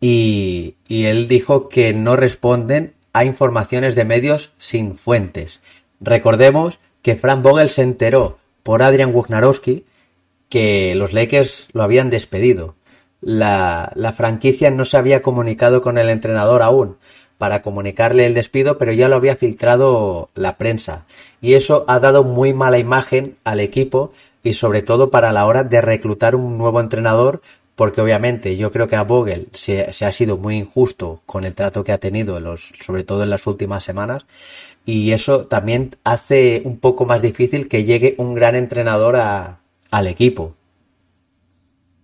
Y, y él dijo que no responden a informaciones de medios sin fuentes. Recordemos que Frank Vogel se enteró por Adrian Wojnarowski que los Lakers lo habían despedido. La, la franquicia no se había comunicado con el entrenador aún para comunicarle el despido, pero ya lo había filtrado la prensa. Y eso ha dado muy mala imagen al equipo y sobre todo para la hora de reclutar un nuevo entrenador, porque obviamente yo creo que a Vogel se, se ha sido muy injusto con el trato que ha tenido, los, sobre todo en las últimas semanas, y eso también hace un poco más difícil que llegue un gran entrenador a, al equipo.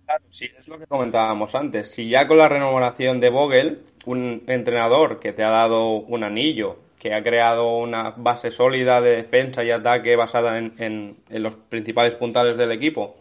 Claro, sí, es lo que comentábamos antes. Si ya con la renovación de Vogel, un entrenador que te ha dado un anillo, que ha creado una base sólida de defensa y ataque basada en, en, los principales puntales del equipo,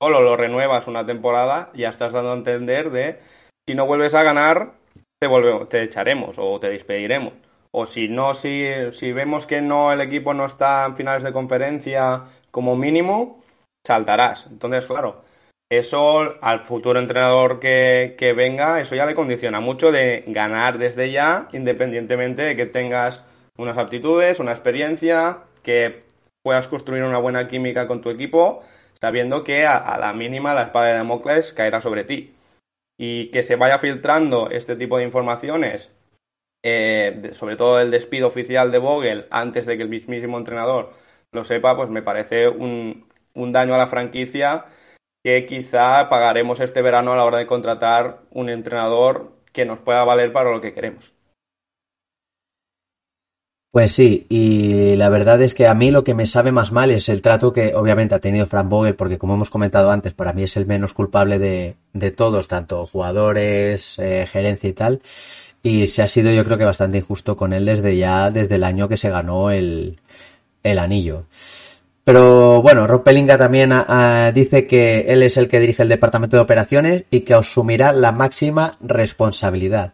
solo lo renuevas una temporada, ya estás dando a entender de si no vuelves a ganar, te, volvemos, te echaremos o te despediremos. O si no, si, si vemos que no el equipo no está en finales de conferencia como mínimo, saltarás. Entonces, claro, eso al futuro entrenador que, venga, eso ya le condiciona mucho de ganar desde ya, independientemente de que tengas unas aptitudes, una experiencia, que puedas construir una buena química con tu equipo, sabiendo que a, a la mínima la espada de Damocles caerá sobre ti. Y que se vaya filtrando este tipo de informaciones, eh, sobre todo el despido oficial de Vogel, antes de que el mismísimo entrenador lo sepa, pues me parece un, un daño a la franquicia que quizá pagaremos este verano a la hora de contratar un entrenador que nos pueda valer para lo que queremos. Pues sí, y la verdad es que a mí lo que me sabe más mal es el trato que obviamente ha tenido Frank Vogel, porque como hemos comentado antes, para mí es el menos culpable de, de todos, tanto jugadores, eh, gerencia y tal, y se ha sido yo creo que bastante injusto con él desde ya, desde el año que se ganó el, el anillo. Pero bueno, Rob Pelinga también uh, dice que él es el que dirige el departamento de operaciones y que asumirá la máxima responsabilidad.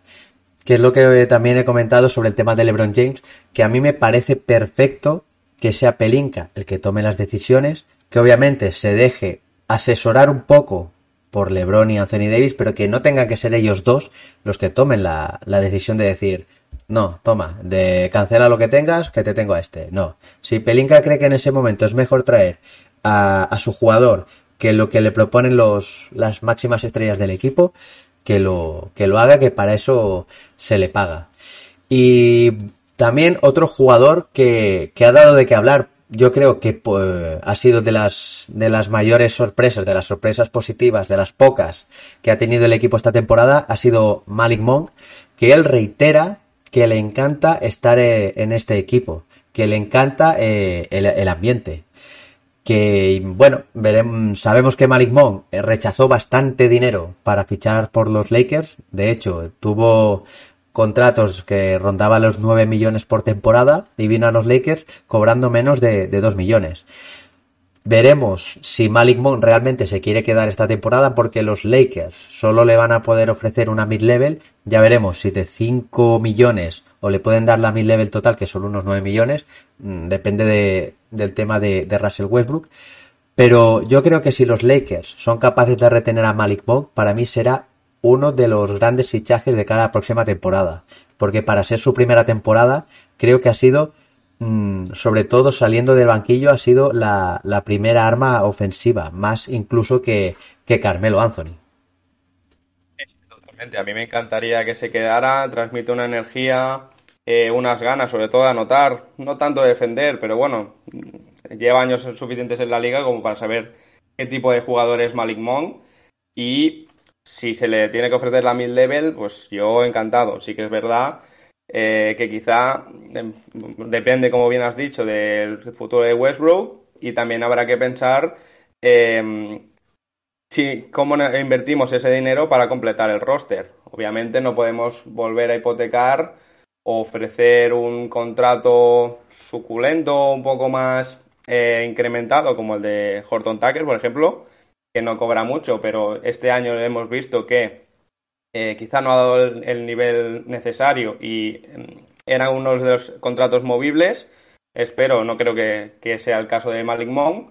Que es lo que también he comentado sobre el tema de LeBron James, que a mí me parece perfecto que sea Pelinka el que tome las decisiones, que obviamente se deje asesorar un poco por LeBron y Anthony Davis, pero que no tengan que ser ellos dos los que tomen la decisión de decir, no, toma, de cancela lo que tengas, que te tengo a este. No. Si Pelinka cree que en ese momento es mejor traer a, su jugador que lo que le proponen los, las máximas estrellas del equipo, que lo, que lo haga, que para eso se le paga. Y también otro jugador que, que ha dado de qué hablar, yo creo que pues, ha sido de las, de las mayores sorpresas, de las sorpresas positivas, de las pocas que ha tenido el equipo esta temporada, ha sido Malik Monk, que él reitera que le encanta estar eh, en este equipo, que le encanta eh, el, ambiente. Que, bueno, veremos, sabemos que Malik Monk eh, rechazó bastante dinero para fichar por los Lakers. De hecho, tuvo contratos que rondaban los 9 millones por temporada y vino a los Lakers cobrando menos de, de 2 millones. Veremos si Malik Monk realmente se quiere quedar esta temporada porque los Lakers solo le van a poder ofrecer una mid-level. Ya veremos si de 5 millones o le pueden dar la mid-level total, que son unos 9 millones. Depende de, del tema de, Russell Westbrook. Pero yo creo que si los Lakers son capaces de retener a Malik Monk, para mí será uno de los grandes fichajes de cada próxima temporada. Porque para ser su primera temporada, creo que ha sido sobre todo saliendo del banquillo, ha sido la, la primera arma ofensiva, más incluso que, que Carmelo Anthony. totalmente. A mí me encantaría que se quedara, transmite una energía, eh, unas ganas, sobre todo de anotar, no tanto de defender, pero bueno, lleva años suficientes en la liga como para saber qué tipo de jugador es Malik Monk y si se le tiene que ofrecer la mid-level, pues yo encantado. Sí que es verdad eh, que quizá eh, depende, como bien has dicho, del futuro de Westbrook y también habrá que pensar eh, si, cómo invertimos ese dinero para completar el roster. Obviamente no podemos volver a hipotecar ofrecer un contrato suculento, un poco más eh, incrementado, como el de Horton Tucker, por ejemplo, que no cobra mucho, pero este año hemos visto que eh, quizá no ha dado el, el nivel necesario y eh, era uno de los contratos movibles. Espero, no creo que, que sea el caso de Malik Monk,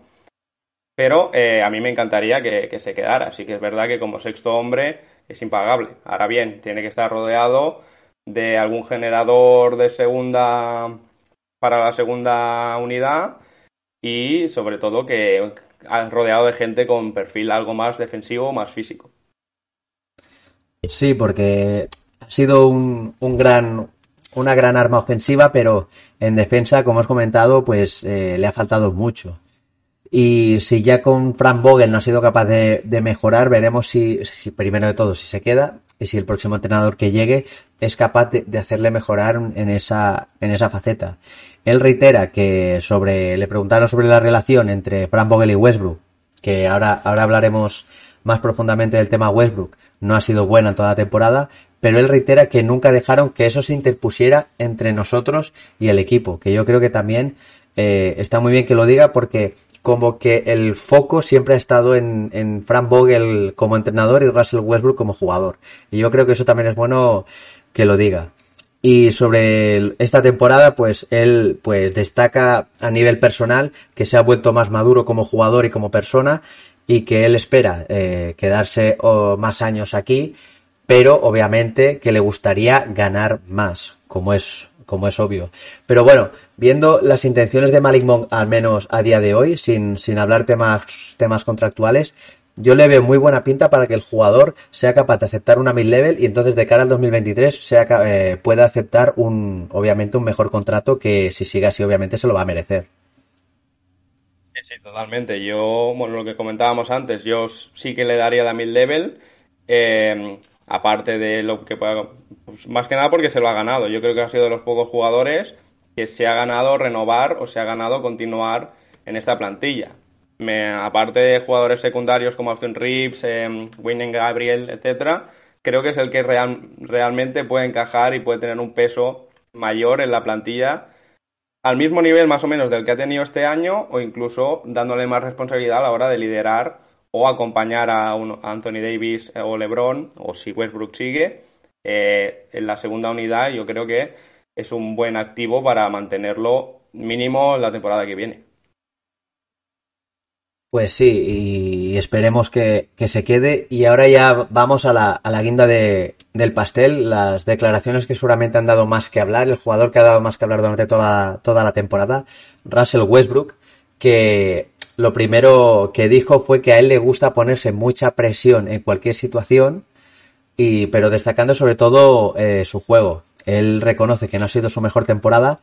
pero eh, a mí me encantaría que, que, se quedara. Así que es verdad que como sexto hombre es impagable. Ahora bien, tiene que estar rodeado de algún generador de segunda para la segunda unidad y sobre todo que rodeado de gente con perfil algo más defensivo, más físico. Sí, porque ha sido un, un gran, una gran arma ofensiva, pero en defensa, como has comentado, pues eh, le ha faltado mucho. Y si ya con Frank Vogel no ha sido capaz de, mejorar, veremos si, primero de todo, si se queda y si el próximo entrenador que llegue es capaz de, de, hacerle mejorar en esa, en esa faceta. Él reitera que sobre, le preguntaron sobre la relación entre Frank Vogel y Westbrook, que ahora, ahora hablaremos más profundamente del tema Westbrook, no ha sido buena en toda la temporada, pero él reitera que nunca dejaron que eso se interpusiera entre nosotros y el equipo, que yo creo que también eh, está muy bien que lo diga porque como que el foco siempre ha estado en, en Frank Vogel como entrenador y Russell Westbrook como jugador. Y yo creo que eso también es bueno que lo diga. Y sobre esta temporada, pues él pues destaca a nivel personal que se ha vuelto más maduro como jugador y como persona y que él espera eh, quedarse más años aquí, pero obviamente que le gustaría ganar más, como es como es obvio. Pero bueno, viendo las intenciones de Malik Monk, al menos a día de hoy, sin, sin hablar temas, temas contractuales, yo le veo muy buena pinta para que el jugador sea capaz de aceptar una mid-level y entonces de cara al 2023 sea, eh, pueda aceptar un, obviamente, un mejor contrato que si sigue así, obviamente, se lo va a merecer. Sí, totalmente. Yo, bueno, lo que comentábamos antes, yo sí que le daría la mid-level. Eh, aparte de lo que pueda, pues más que nada porque se lo ha ganado. Yo creo que ha sido de los pocos jugadores que se ha ganado renovar o se ha ganado continuar en esta plantilla. Me, aparte de jugadores secundarios como Austin Reeves, eh, Gabriel, etcétera, creo que es el que real, realmente puede encajar y puede tener un peso mayor en la plantilla al mismo nivel más o menos del que ha tenido este año o incluso dándole más responsabilidad a la hora de liderar o acompañar a, Anthony Davis eh, o LeBron, o si Westbrook sigue, eh, en la segunda unidad, yo creo que es un buen activo para mantenerlo mínimo la temporada que viene. Pues sí, y esperemos que, se quede. Y ahora ya vamos a la, a la guinda de, del pastel, las declaraciones que seguramente han dado más que hablar, el jugador que ha dado más que hablar durante toda, toda la temporada, Russell Westbrook, que lo primero que dijo fue que a él le gusta ponerse mucha presión en cualquier situación, y, pero destacando sobre todo eh, su juego. Él reconoce que no ha sido su mejor temporada,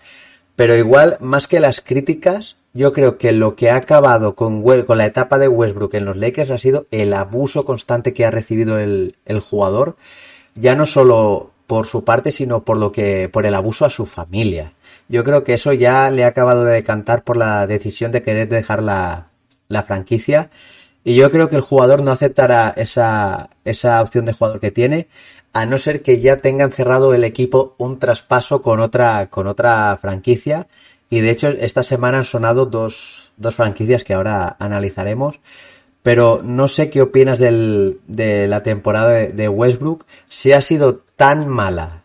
pero igual, más que las críticas, yo creo que lo que ha acabado con, la etapa de Westbrook en los Lakers ha sido el abuso constante que ha recibido el, el jugador, ya no solo por su parte, sino por lo que, por el abuso a su familia yo creo que eso ya le ha acabado de decantar por la decisión de querer dejar la, la franquicia. Y yo creo que el jugador no aceptará esa, esa opción de jugador que tiene, a no ser que ya tengan cerrado el equipo un traspaso con otra, con otra franquicia. Y de hecho, esta semana han sonado dos, dos franquicias que ahora analizaremos. Pero no sé qué opinas del, de la temporada de Westbrook. Si ha sido tan mala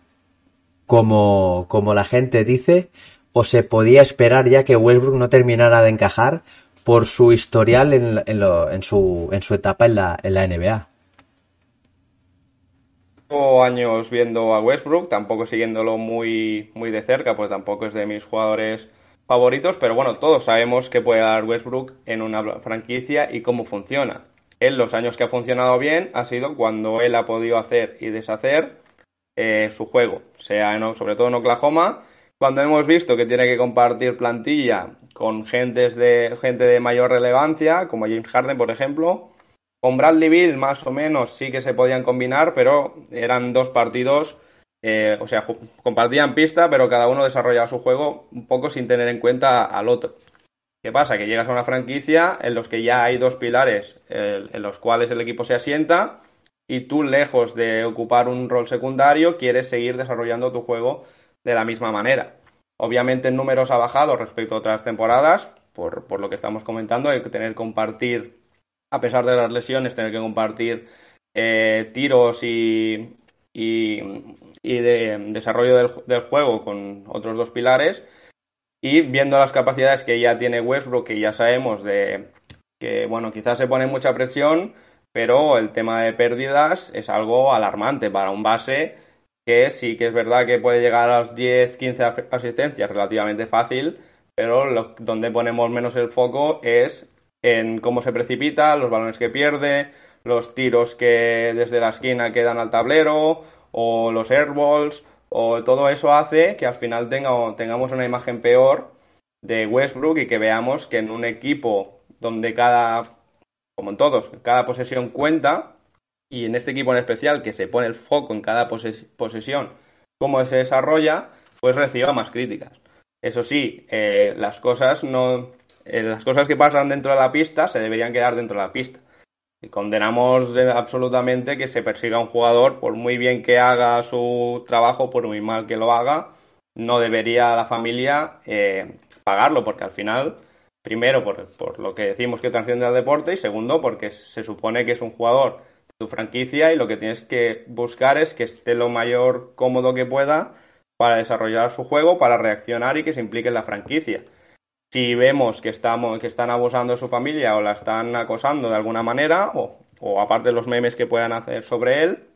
como, como la gente dice, o se podía esperar ya que Westbrook no terminara de encajar por su historial en, en, su, en su etapa en la, en la NBA. Llevo años viendo a Westbrook, tampoco siguiéndolo muy, muy de cerca, pues tampoco es de mis jugadores favoritos, pero bueno, todos sabemos que puede dar Westbrook en una franquicia y cómo funciona. En los años que ha funcionado bien ha sido cuando él ha podido hacer y deshacer eh, su juego, sea sobre todo en Oklahoma, cuando hemos visto que tiene que compartir plantilla con gentes de, gente de mayor relevancia, como James Harden, por ejemplo. Con Bradley Bill, más o menos, sí que se podían combinar, pero eran dos partidos, eh, o sea, compartían pista, pero cada uno desarrollaba su juego un poco sin tener en cuenta al otro. ¿Qué pasa? Que llegas a una franquicia en los que ya hay dos pilares en los cuales el equipo se asienta y tú, lejos de ocupar un rol secundario, quieres seguir desarrollando tu juego de la misma manera. Obviamente en números ha bajado respecto a otras temporadas, por, lo que estamos comentando, hay que tener que compartir, a pesar de las lesiones, tener que compartir eh, tiros y, y, de desarrollo del, del, juego con otros dos pilares. Y viendo las capacidades que ya tiene Westbrook, que ya sabemos de que, bueno, quizás se pone mucha presión, pero el tema de pérdidas es algo alarmante para un base que sí que es verdad que puede llegar a las 10, 15 asistencias relativamente fácil, pero donde ponemos menos el foco es en cómo se precipita, los balones que pierde, los tiros que desde la esquina quedan al tablero, o los airballs, o todo eso hace que al final tengamos una imagen peor de Westbrook y que veamos que en un equipo donde cada como en todos, cada posesión cuenta y en este equipo en especial que se pone el foco en cada posesión, cómo se desarrolla, pues reciba más críticas. Eso sí, eh, las cosas no, eh, las cosas que pasan dentro de la pista se deberían quedar dentro de la pista. Condenamos absolutamente que se persiga a un jugador, por muy bien que haga su trabajo, por muy mal que lo haga, no debería la familia eh, pagarlo, porque al final, primero por, por, lo que decimos que trasciende al deporte y segundo porque se supone que es un jugador de tu franquicia y lo que tienes que buscar es que esté lo mayor cómodo que pueda para desarrollar su juego, para reaccionar y que se implique en la franquicia si vemos que, estamos, que están abusando de su familia o la están acosando de alguna manera, o, o aparte de los memes que puedan hacer sobre él,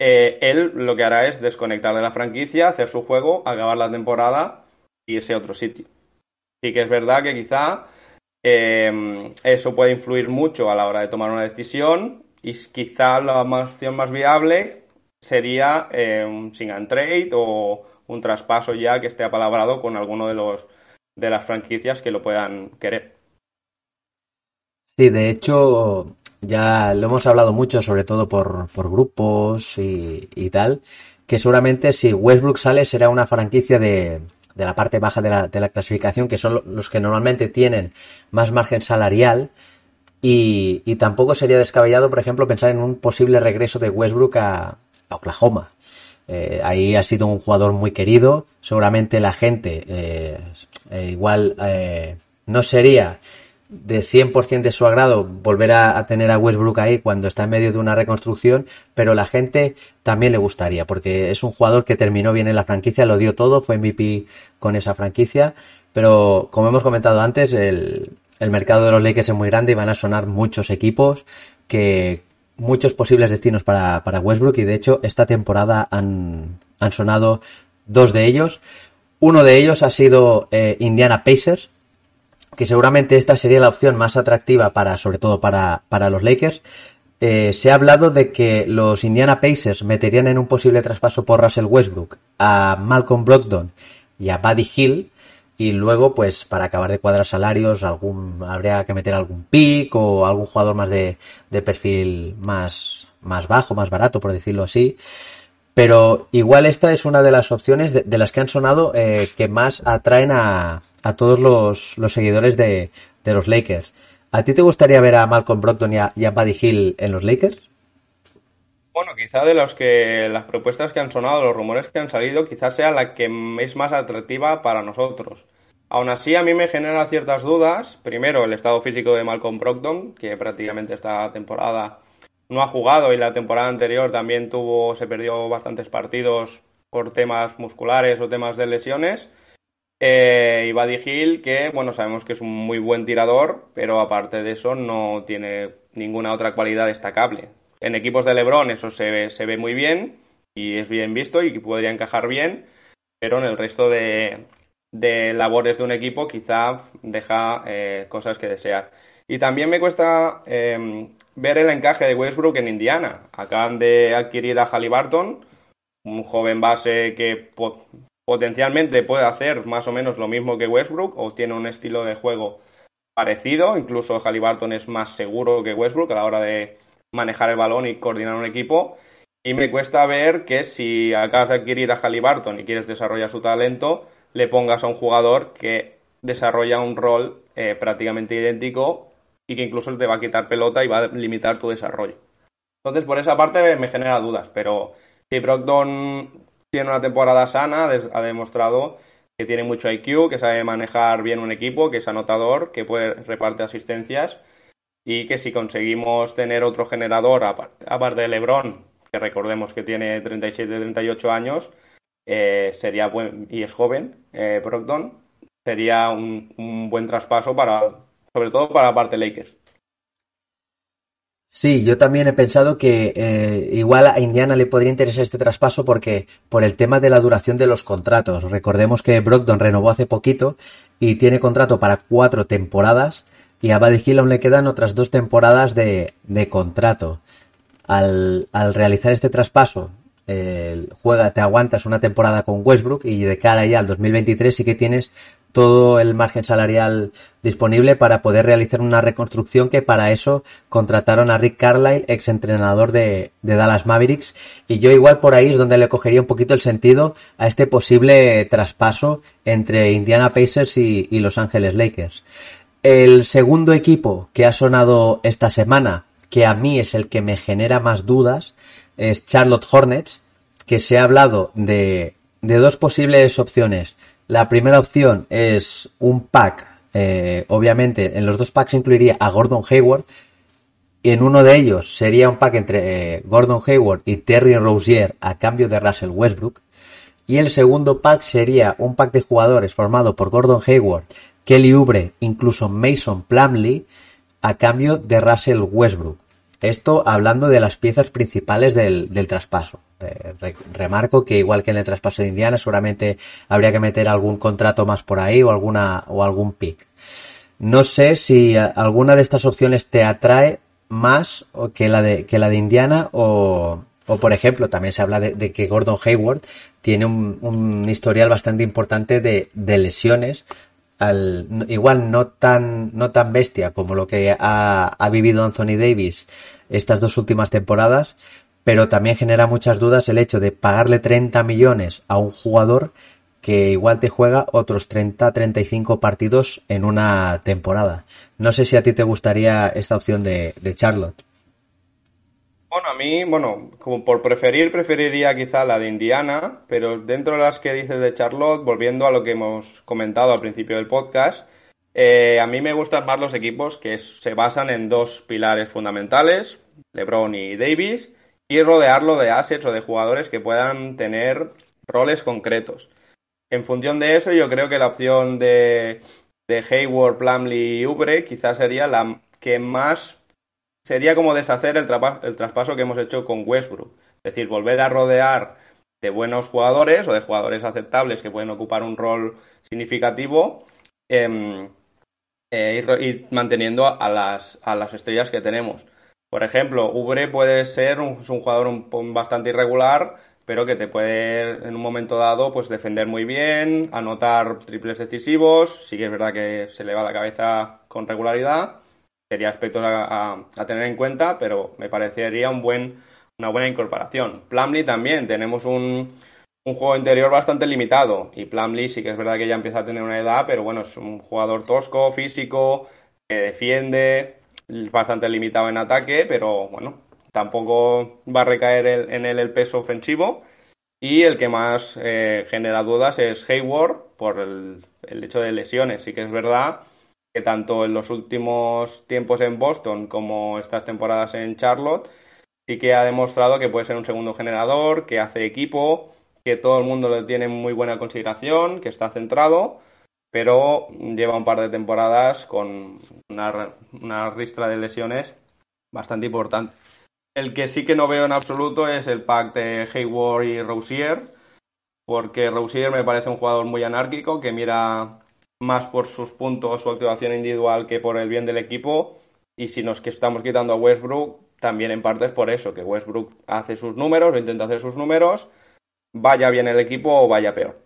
eh, él lo que hará es desconectar de la franquicia, hacer su juego, acabar la temporada y irse a otro sitio. Sí que es verdad que quizá eh, eso puede influir mucho a la hora de tomar una decisión y quizá la opción más viable sería eh, un sing and trade o un traspaso ya que esté apalabrado con alguno de los de las franquicias que lo puedan querer. Sí, de hecho, ya lo hemos hablado mucho, sobre todo por, por grupos y, y, tal, que seguramente si Westbrook sale será una franquicia de, de la parte baja de la, de la, clasificación, que son los que normalmente tienen más margen salarial. Y, y, tampoco sería descabellado, por ejemplo, pensar en un posible regreso de Westbrook a, a Oklahoma. Eh, ahí ha sido un jugador muy querido. Seguramente la gente eh, eh, igual no sería de 100% de su agrado volver a, a, tener a Westbrook ahí cuando está en medio de una reconstrucción, pero la gente también le gustaría, porque es un jugador que terminó bien en la franquicia, lo dio todo, fue MVP con esa franquicia, pero como hemos comentado antes, el, el mercado de los Lakers es muy grande y van a sonar muchos equipos que muchos posibles destinos para, para Westbrook y de hecho esta temporada han, han sonado dos de ellos. Uno de ellos ha sido eh, Indiana Pacers, que seguramente esta sería la opción más atractiva para, sobre todo para, para los Lakers. Eh, se ha hablado de que los Indiana Pacers meterían en un posible traspaso por Russell Westbrook a Malcolm Brogdon y a Buddy Hill. Y luego, pues, para acabar de cuadrar salarios, algún, habría que meter algún pick o algún jugador más de, de perfil más, más bajo, más barato, por decirlo así. Pero igual esta es una de las opciones de, las que han sonado eh, que más atraen a, a todos los, los seguidores de, de, los Lakers. ¿A ti te gustaría ver a Malcolm Brogdon y a, y a Buddy Hill en los Lakers? Bueno, quizá de los que las propuestas que han sonado, los rumores que han salido, quizás sea la que es más atractiva para nosotros. Aún así, a mí me genera ciertas dudas. Primero, el estado físico de Malcolm Brogdon, que prácticamente esta temporada no ha jugado y la temporada anterior también tuvo, se perdió bastantes partidos por temas musculares o temas de lesiones. Eh, y Buddy Hill, que bueno, sabemos que es un muy buen tirador, pero aparte de eso no tiene ninguna otra cualidad destacable. En equipos de Lebron eso se ve, se ve muy bien y es bien visto y podría encajar bien, pero en el resto de, de labores de un equipo quizá deja eh, cosas que desear. Y también me cuesta eh, ver el encaje de Westbrook en Indiana. Acaban de adquirir a Halliburton, un joven base que po potencialmente puede hacer más o menos lo mismo que Westbrook o tiene un estilo de juego parecido. Incluso Halliburton es más seguro que Westbrook a la hora de manejar el balón y coordinar un equipo. Y me cuesta ver que si acabas de adquirir a Halliburton y quieres desarrollar su talento, le pongas a un jugador que desarrolla un rol eh, prácticamente idéntico y que incluso te va a quitar pelota y va a limitar tu desarrollo. Entonces, por esa parte me genera dudas, pero si Brogdon tiene una temporada sana, ha demostrado que tiene mucho IQ, que sabe manejar bien un equipo, que es anotador, que puede repartir asistencias y que si conseguimos tener otro generador, aparte de LeBron, que recordemos que tiene 37-38 años, eh, sería buen, y es joven, eh, Brogdon, sería un, buen traspaso para, sobre todo para la parte Lakers. Sí, yo también he pensado que eh, igual a Indiana le podría interesar este traspaso porque por el tema de la duración de los contratos. Recordemos que Brogdon renovó hace poquito y tiene contrato para cuatro temporadas y a Buddy Hill aún le quedan otras dos temporadas de, de contrato. Al, al, realizar este traspaso, eh, juega, te aguantas una temporada con Westbrook y de cara ya al 2023 sí que tienes todo el margen salarial disponible para poder realizar una reconstrucción que para eso contrataron a Rick Carlisle, ex entrenador de, de, Dallas Mavericks, y yo igual por ahí es donde le cogería un poquito el sentido a este posible traspaso entre Indiana Pacers y, y Los Ángeles Lakers. El segundo equipo que ha sonado esta semana que a mí es el que me genera más dudas, es Charlotte Hornets, que se ha hablado de, de dos posibles opciones. La primera opción es un pack, eh, obviamente en los dos packs incluiría a Gordon Hayward, y en uno de ellos sería un pack entre eh, Gordon Hayward y Terry Rozier a cambio de Russell Westbrook. Y el segundo pack sería un pack de jugadores formado por Gordon Hayward, Kelly Oubre, incluso Mason Plumley, a cambio de Russell Westbrook. Esto hablando de las piezas principales del, traspaso. Eh, remarco que igual que en el traspaso de Indiana, seguramente habría que meter algún contrato más por ahí o alguna o algún pick. No sé si alguna de estas opciones te atrae más que la de que la de Indiana o, o por ejemplo también se habla de, que Gordon Hayward tiene un, un historial bastante importante de, de lesiones al, igual no tan, no tan bestia como lo que ha, ha vivido Anthony Davis estas dos últimas temporadas, pero también genera muchas dudas el hecho de pagarle 30 millones a un jugador que igual te juega otros 30-35 partidos en una temporada. No sé si a ti te gustaría esta opción de, de Charlotte. Bueno, a mí, bueno, como por preferir, preferiría quizá la de Indiana, pero dentro de las que dices de Charlotte, volviendo a lo que hemos comentado al principio del podcast, eh, a mí me gustan más los equipos que se basan en dos pilares fundamentales, LeBron y Davis, y rodearlo de assets o de jugadores que puedan tener roles concretos. En función de eso, yo creo que la opción de, de Hayward, Plumlee y Ubre quizás sería la que más sería como deshacer el, traspaso que hemos hecho con Westbrook. Es decir, volver a rodear de buenos jugadores o de jugadores aceptables que pueden ocupar un rol significativo eh, eh, manteniendo a las, a las estrellas que tenemos. Por ejemplo, Ubre puede ser un, un jugador un, bastante irregular, pero que te puede en un momento dado pues defender muy bien, anotar triples decisivos, sí que es verdad que se le va la cabeza con regularidad sería aspectos a, tener en cuenta, pero me parecería un buen, una buena incorporación. Plumlee también, tenemos un, un juego interior bastante limitado y Plumlee sí que es verdad que ya empieza a tener una edad, pero bueno, es un jugador tosco, físico, que defiende, bastante limitado en ataque, pero bueno, tampoco va a recaer en él el peso ofensivo. Y el que más eh, genera dudas es Hayward por el, el hecho de lesiones. Sí que es verdad que tanto en los últimos tiempos en Boston como estas temporadas en Charlotte, sí que ha demostrado que puede ser un segundo generador, que hace equipo, que todo el mundo le tiene muy buena consideración, que está centrado, pero lleva un par de temporadas con una, ristra de lesiones bastante importante. El que sí que no veo en absoluto es el pack de Hayward y Rousier, porque Rousier me parece un jugador muy anárquico que mira más por sus puntos, su actuación individual que por el bien del equipo. Y si nos estamos quitando a Westbrook, también en parte es por eso, que Westbrook hace sus números o intenta hacer sus números, vaya bien el equipo o vaya peor.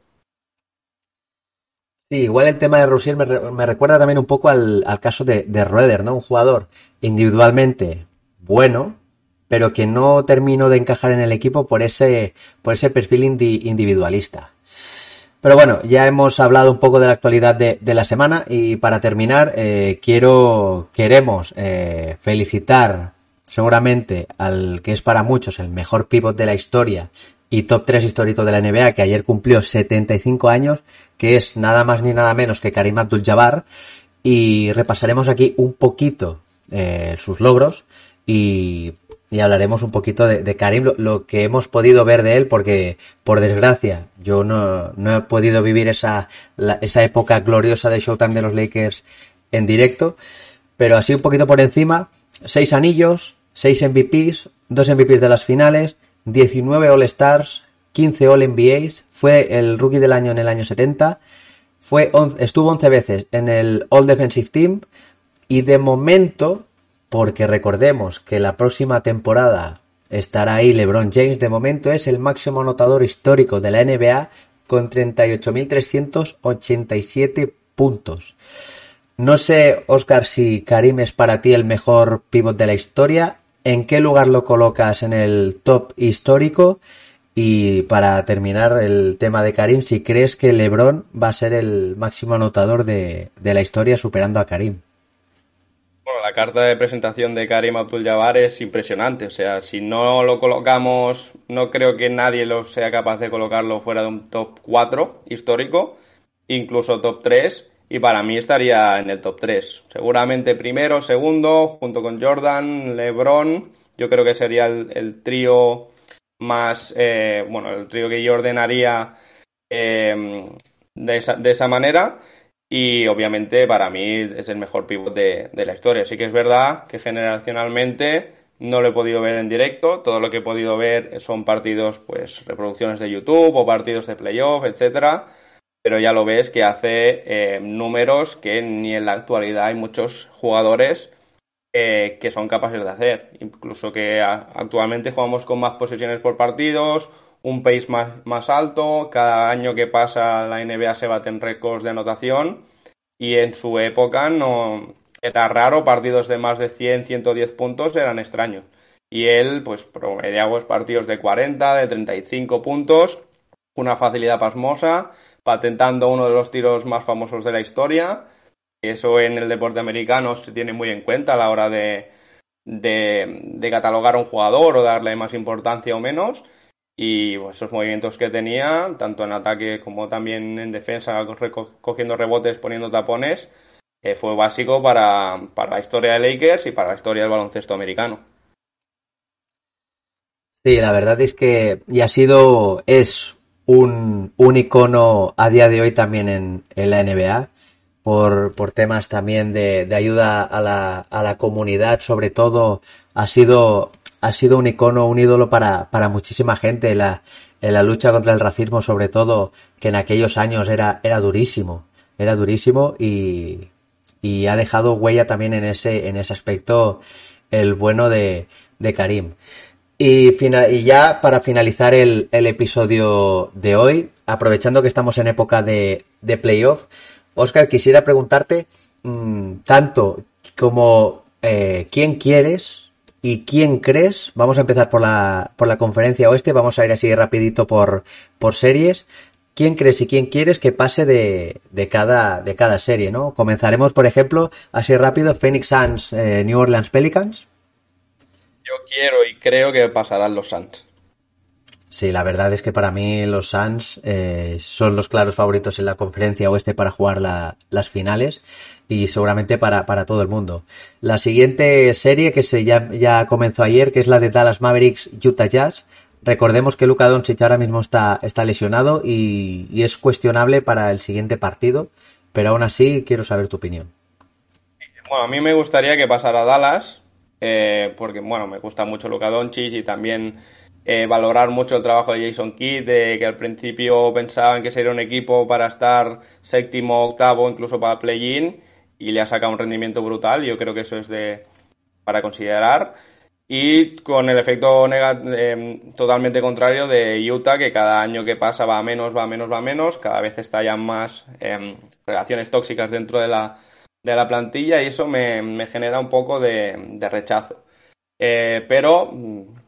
Sí, igual el tema de Rousier me, recuerda también un poco al, caso de, de Roeder, ¿no? Un jugador individualmente bueno, pero que no terminó de encajar en el equipo por ese, por ese perfil individualista. Pero bueno, ya hemos hablado un poco de la actualidad de, la semana y para terminar eh, quiero, queremos eh, felicitar seguramente al que es para muchos el mejor pivot de la historia y top 3 histórico de la NBA que ayer cumplió 75 años, que es nada más ni nada menos que Karim Abdul-Jabbar. Y repasaremos aquí un poquito eh, sus logros y y hablaremos un poquito de, Karim, lo, que hemos podido ver de él, porque por desgracia yo no, no he podido vivir esa, esa época gloriosa de Showtime de los Lakers en directo, pero así un poquito por encima, seis anillos, seis MVPs, dos MVPs de las finales, 19 All Stars, 15 All NBAs, fue el rookie del año en el año 70, fue estuvo 11 veces en el All Defensive Team y de momento porque recordemos que la próxima temporada estará ahí LeBron James, de momento es el máximo anotador histórico de la NBA con 38.387 puntos. No sé, Oscar, si Karim es para ti el mejor pivot de la historia. ¿En qué lugar lo colocas en el top histórico? Y para terminar el tema de Karim, si crees que LeBron va a ser el máximo anotador de, de la historia superando a Karim. Bueno, la carta de presentación de Karim Abdul-Jabbar es impresionante. O sea, si no lo colocamos, no creo que nadie lo sea capaz de colocarlo fuera de un top 4 histórico, incluso top 3, y para mí estaría en el top 3. Seguramente primero, segundo, junto con Jordan, LeBron, yo creo que sería el, trío más, eh, bueno, el trío que yo ordenaría eh, de, esa, de esa manera y obviamente para mí es el mejor pivot de, la historia. Sí que es verdad que generacionalmente no lo he podido ver en directo, todo lo que he podido ver son partidos, pues reproducciones de YouTube o partidos de playoff, etcétera, pero ya lo ves que hace eh, números que ni en la actualidad hay muchos jugadores eh, que son capaces de hacer. Incluso que actualmente jugamos con más posesiones por partidos, un pace más, más alto, cada año que pasa la NBA se baten récords de anotación y en su época no era raro, partidos de más de 100, 110 puntos eran extraños. Y él pues promediaba partidos de 40, de 35 puntos, una facilidad pasmosa, patentando uno de los tiros más famosos de la historia. Eso en el deporte americano se tiene muy en cuenta a la hora de, de, de catalogar a un jugador o darle más importancia o menos y pues, esos movimientos que tenía, tanto en ataque como también en defensa, cogiendo rebotes, poniendo tapones, eh, fue básico para, la historia de Lakers y para la historia del baloncesto americano. Sí, la verdad es que y ha sido, es un, un icono a día de hoy también en, en la NBA. Por, por, temas también de, de ayuda a la, a la, comunidad, sobre todo, ha sido ha sido un icono, un ídolo para, para muchísima gente. La, en la lucha contra el racismo, sobre todo, que en aquellos años era, era durísimo. Era durísimo y, y ha dejado huella también en ese, en ese aspecto el bueno de, de Karim. Y, y, ya para finalizar el, el, episodio de hoy, aprovechando que estamos en época de, de playoff, Oscar, quisiera preguntarte mmm, tanto como eh, quién quieres ¿Y quién crees? Vamos a empezar por la, por la conferencia oeste, vamos a ir así rapidito por, por series. ¿Quién crees y quién quieres que pase de, de, cada, de cada serie, no? Comenzaremos, por ejemplo, así rápido, Phoenix Suns, eh, New Orleans Pelicans. Yo quiero y creo que pasarán los Suns. Sí, la verdad es que para mí los Suns eh, son los claros favoritos en la conferencia oeste para jugar la, las finales y seguramente para, para, todo el mundo. La siguiente serie que se ya, ya, comenzó ayer, que es la de Dallas Mavericks Utah Jazz. Recordemos que Luka Doncic ahora mismo está, está lesionado y, y, es cuestionable para el siguiente partido, pero aún así quiero saber tu opinión. Bueno, a mí me gustaría que pasara Dallas, eh, porque bueno, me gusta mucho Luka Doncic y también eh, valorar mucho el trabajo de Jason Kidd, de que al principio pensaban que sería un equipo para estar séptimo, octavo, incluso para play-in, y le ha sacado un rendimiento brutal. Yo creo que eso es de para considerar. Y con el efecto eh, totalmente contrario de Utah, que cada año que pasa va a menos, va a menos, va a menos, cada vez estallan más eh, relaciones tóxicas dentro de la, de la plantilla y eso me, me genera un poco de, de rechazo. Eh, pero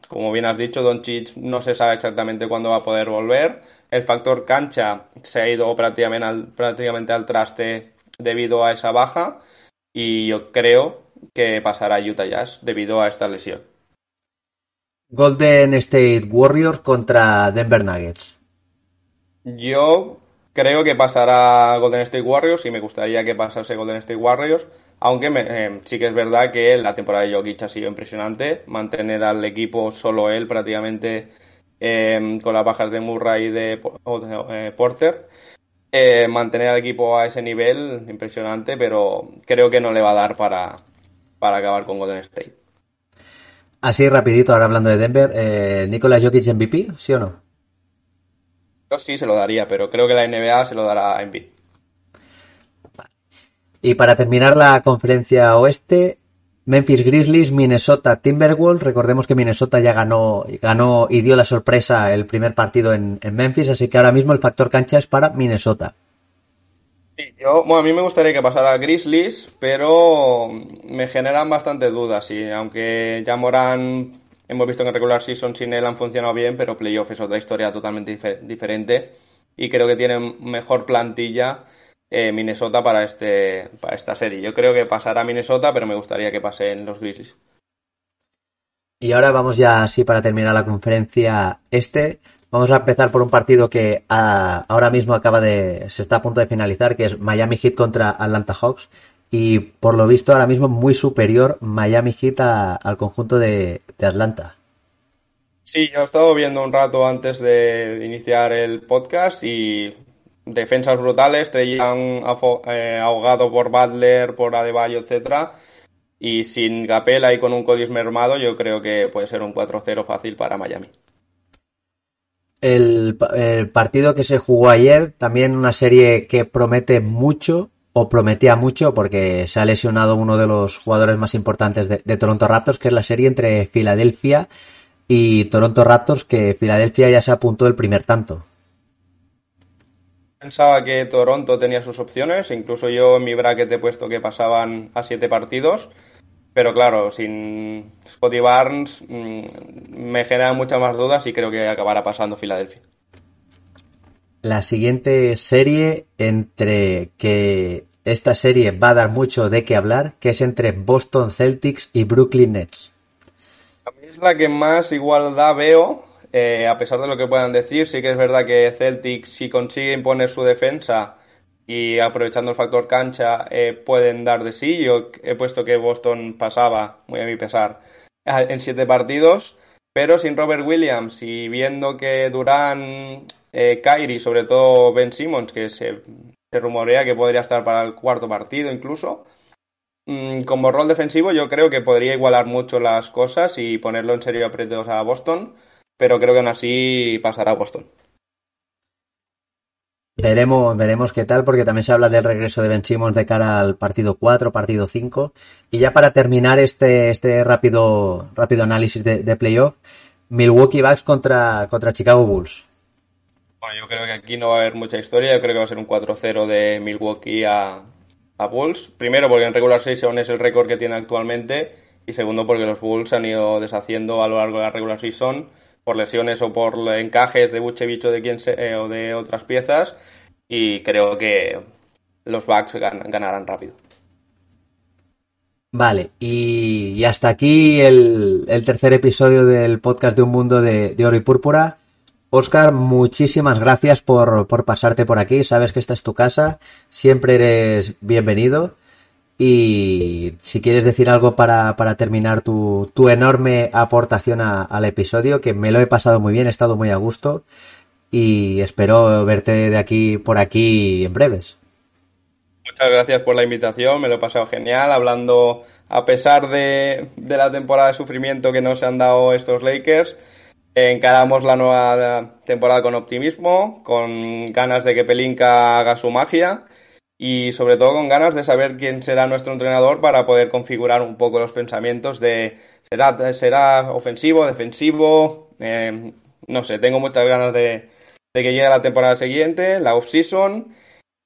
como bien has dicho, Doncic no se sabe exactamente cuándo va a poder volver. El factor cancha se ha ido prácticamente al, prácticamente al traste debido a esa baja y yo creo que pasará a Utah Jazz debido a esta lesión. Golden State Warriors contra Denver Nuggets. Yo creo que pasará Golden State Warriors y me gustaría que pasase Golden State Warriors aunque eh, sí que es verdad que la temporada de Jokic ha sido impresionante. Mantener al equipo solo él prácticamente eh, con las bajas de Murray y de eh, Porter. Mantener al equipo a ese nivel impresionante, pero creo que no le va a dar para, para acabar con Golden State. Así rapidito, ahora hablando de Denver, eh, ¿Nicolás Jokic MVP, sí o no? Yo sí se lo daría, pero creo que la NBA se lo dará a Embiid. Y para terminar la conferencia oeste, Memphis Grizzlies, Minnesota Timberwolves. Recordemos que Minnesota ya ganó, ganó y dio la sorpresa el primer partido en, Memphis, así que ahora mismo el factor cancha es para Minnesota. Yo, bueno, a mí me gustaría que pasara Grizzlies, pero me generan bastantes dudas. Y aunque ya Moran hemos visto que en regular season sin él han funcionado bien, pero playoff es otra historia totalmente diferente. Y creo que tienen mejor plantilla eh, Minnesota para, este, para esta serie. Yo creo que pasará Minnesota, pero me gustaría que pasen los Grizzlies. Y ahora vamos ya así para terminar la conferencia este. Vamos a empezar por un partido que ah, ahora mismo acaba de. se está a punto de finalizar, que es Miami Heat contra Atlanta Hawks. Y por lo visto ahora mismo muy superior Miami Heat al conjunto de, Atlanta. Sí, yo he estado viendo un rato antes de iniciar el podcast y defensas brutales, Treyan eh, ahogado por Butler, por Adebayo, etcétera. Y sin Gapela y con un Codis mermado, yo creo que puede ser un 4-0 fácil para Miami. El, el, partido que se jugó ayer, también una serie que promete mucho, o prometía mucho, porque se ha lesionado uno de los jugadores más importantes de, de Toronto Raptors, que es la serie entre Filadelfia y Toronto Raptors, que Filadelfia ya se apuntó el primer tanto. Pensaba que Toronto tenía sus opciones, incluso yo en mi bracket he puesto que pasaban a siete partidos, pero claro, sin Scotty Barnes mm, me generan muchas más dudas y creo que acabará pasando Filadelfia. La siguiente serie entre que esta serie va a dar mucho de qué hablar, que es entre Boston Celtics y Brooklyn Nets. A mí es la que más igualdad veo eh, a pesar de lo que puedan decir, sí que es verdad que Celtic, si consigue imponer su defensa y aprovechando el factor cancha, eh, pueden dar de sí. Yo he puesto que Boston pasaba, muy a mi pesar, en siete partidos, pero sin Robert Williams y viendo que Durán, eh, Kyrie, sobre todo Ben Simmons, que se, rumorea que podría estar para el cuarto partido incluso, mm, como rol defensivo yo creo que podría igualar mucho las cosas y ponerlo en serio apretados a Boston pero creo que aún así pasará a Boston. Veremos, veremos qué tal, porque también se habla del regreso de Ben Simmons de cara al partido 4, partido 5. Y ya para terminar este, este rápido, rápido análisis de, playoff, Milwaukee Bucks contra, contra Chicago Bulls. Bueno, yo creo que aquí no va a haber mucha historia, yo creo que va a ser un 4-0 de Milwaukee a, a, Bulls. Primero porque en regular season es el récord que tiene actualmente y segundo porque los Bulls han ido deshaciendo a lo largo de la regular season por lesiones o por encajes de Buchevich o de, quien eh, o de otras piezas y creo que los Bucks ganarán rápido. Vale, y, hasta aquí el, tercer episodio del podcast de Un Mundo de, Oro y Púrpura. Oscar, muchísimas gracias por, por pasarte por aquí. Sabes que esta es tu casa, siempre eres bienvenido. Y si quieres decir algo para, para terminar tu, tu, enorme aportación al episodio, que me lo he pasado muy bien, he estado muy a gusto y espero verte de aquí por aquí en breves. Muchas gracias por la invitación, me lo he pasado genial, hablando a pesar de, de la temporada de sufrimiento que nos han dado estos Lakers. Encaramos la nueva temporada con optimismo, con ganas de que Pelinka haga su magia y sobre todo con ganas de saber quién será nuestro entrenador para poder configurar un poco los pensamientos de será, será ofensivo, defensivo, eh, no sé, tengo muchas ganas de, que llegue la temporada siguiente, la off-season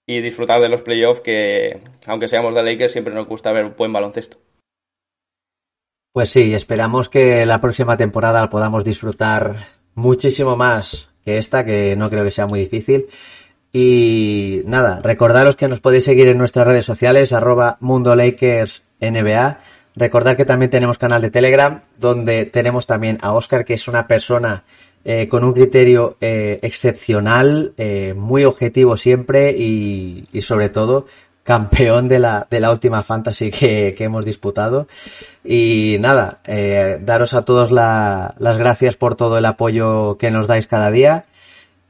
y disfrutar de los playoffs que, aunque seamos de Lakers, siempre nos gusta ver un buen baloncesto. Pues sí, esperamos que la próxima temporada podamos disfrutar muchísimo más que esta, que no creo que sea muy difícil. Y nada, recordaros que nos podéis seguir en nuestras redes sociales, arroba Mundo Lakers NBA. Recordad que también tenemos canal de Telegram, donde tenemos también a Oscar, que es una persona eh, con un criterio eh, excepcional, eh, muy objetivo siempre y, sobre todo campeón de la, última fantasy que, hemos disputado. Y nada, daros a todos la, las gracias por todo el apoyo que nos dais cada día